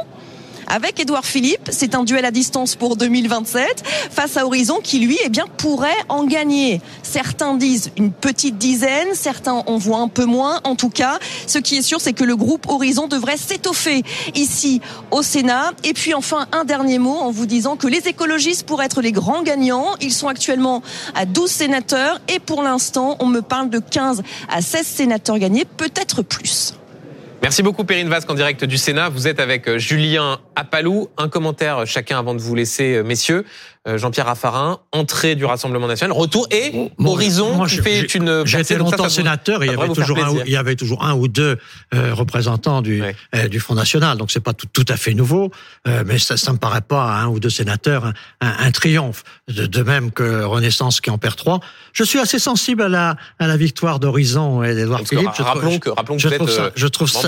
avec Édouard Philippe. C'est un duel à distance pour 2027 face à Horizon qui lui eh bien pourrait en gagner. Certains disent une petite dizaine, certains en voient un peu moins. En tout cas, ce qui est sûr, c'est que le groupe Horizon devrait s'étoffer ici au Sénat. Et puis enfin, un dernier mot en vous disant que les écologistes pourraient être les grands gagnants. Ils sont actuellement à 12 sénateurs et pour l'instant, on me parle de 15 à 16 sénateurs gagnés, peut-être plus. Merci beaucoup Perrine Vasque en direct du Sénat. Vous êtes avec euh, Julien Appalou. Un commentaire euh, chacun avant de vous laisser, euh, messieurs. Euh, Jean-Pierre Raffarin, entrée du Rassemblement National, retour et Moi, Horizon moi, qui je- fait une Donc ça, longtemps ça sénateur et il y, avait toujours un, il y avait toujours un ou deux euh, représentants du, euh, du Front National. Donc c'est pas tout, tout à fait nouveau, euh, mais ça, ça me paraît pas à un ou deux sénateurs un, un- un triomphe. De, de même que Renaissance qui en perd trois. Je suis assez sensible à la, à la victoire d'Horizon et d'Edouard que Philippe. Je trouve- rappelons que, rappelons je trouve ça, euh, je trouve ça,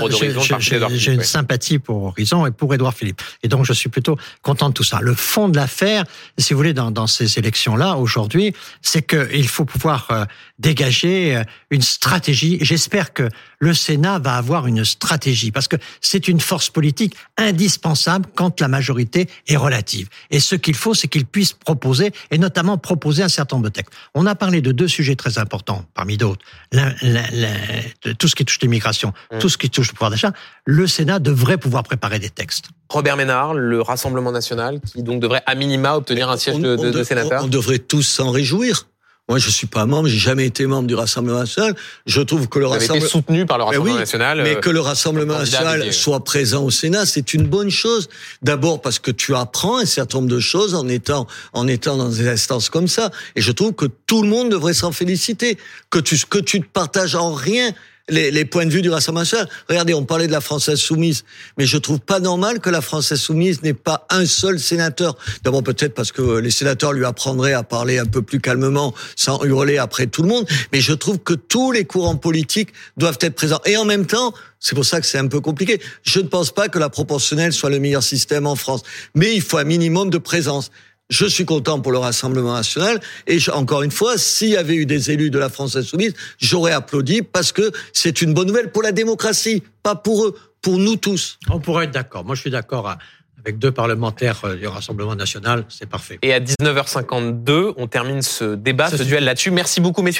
j'ai- une sympathie pour Horizon et pour Édouard Philippe. Et donc je suis plutôt content de tout ça. Le fond de l'affaire, si vous voulez, dans, dans ces élections-là aujourd'hui, c'est qu'il faut pouvoir euh, dégager euh, une stratégie. J'espère que le Sénat va avoir une stratégie parce que c'est une force politique indispensable quand la majorité est relative. Et ce qu'il faut, c'est qu'il puisse proposer, et notamment proposer un certain nombre de textes. On a parlé de deux sujets très importants, parmi d'autres. Tout ce qui touche l'immigration, Mm. tout ce qui touche le pouvoir d'achat. Le Sénat devrait pouvoir préparer des textes. Robert Ménard, le Rassemblement National, qui donc devrait à minima obtenir un siège On- de, on de- de de- sénateur. On, on devrait tous s'en réjouir. Moi, je suis pas membre, j'ai jamais été membre du Rassemblement national. Je trouve que le avez été Rassemblement soutenu par le Mais Rassemblement oui, National. mais euh, que le Rassemblement national soit présent au Sénat, c'est une bonne chose. D'abord parce que tu apprends un certain nombre de choses en étant en étant dans des instances comme ça. Et je trouve que tout le monde devrait s'en féliciter. Que tu que tu ne partages en rien les, les points de vue du Rassemblement national. Regardez, on parlait de la France insoumise, mais je trouve pas normal que la France insoumise n'ait pas un seul sénateur. D'abord peut-être parce que les sénateurs lui apprendraient à parler un peu plus calmement, sans hurler après tout le monde. Mais je trouve que tous les courants politiques doivent être présents. Et en même temps, c'est pour ça que c'est un peu compliqué. Je ne pense pas que la proportionnelle soit le meilleur système en France, mais il faut un minimum de présence. Je suis content pour le Rassemblement national et je- encore une fois, s'il y avait eu des élus de la France insoumise, j'aurais applaudi parce que c'est une bonne nouvelle pour la démocratie, pas pour eux, pour nous tous. On pourrait être d'accord. Moi, je suis d'accord avec deux parlementaires euh, du Rassemblement national. C'est parfait. Et à 19h52, on termine ce débat, Ça ce suffit. duel là-dessus. Merci beaucoup, messieurs.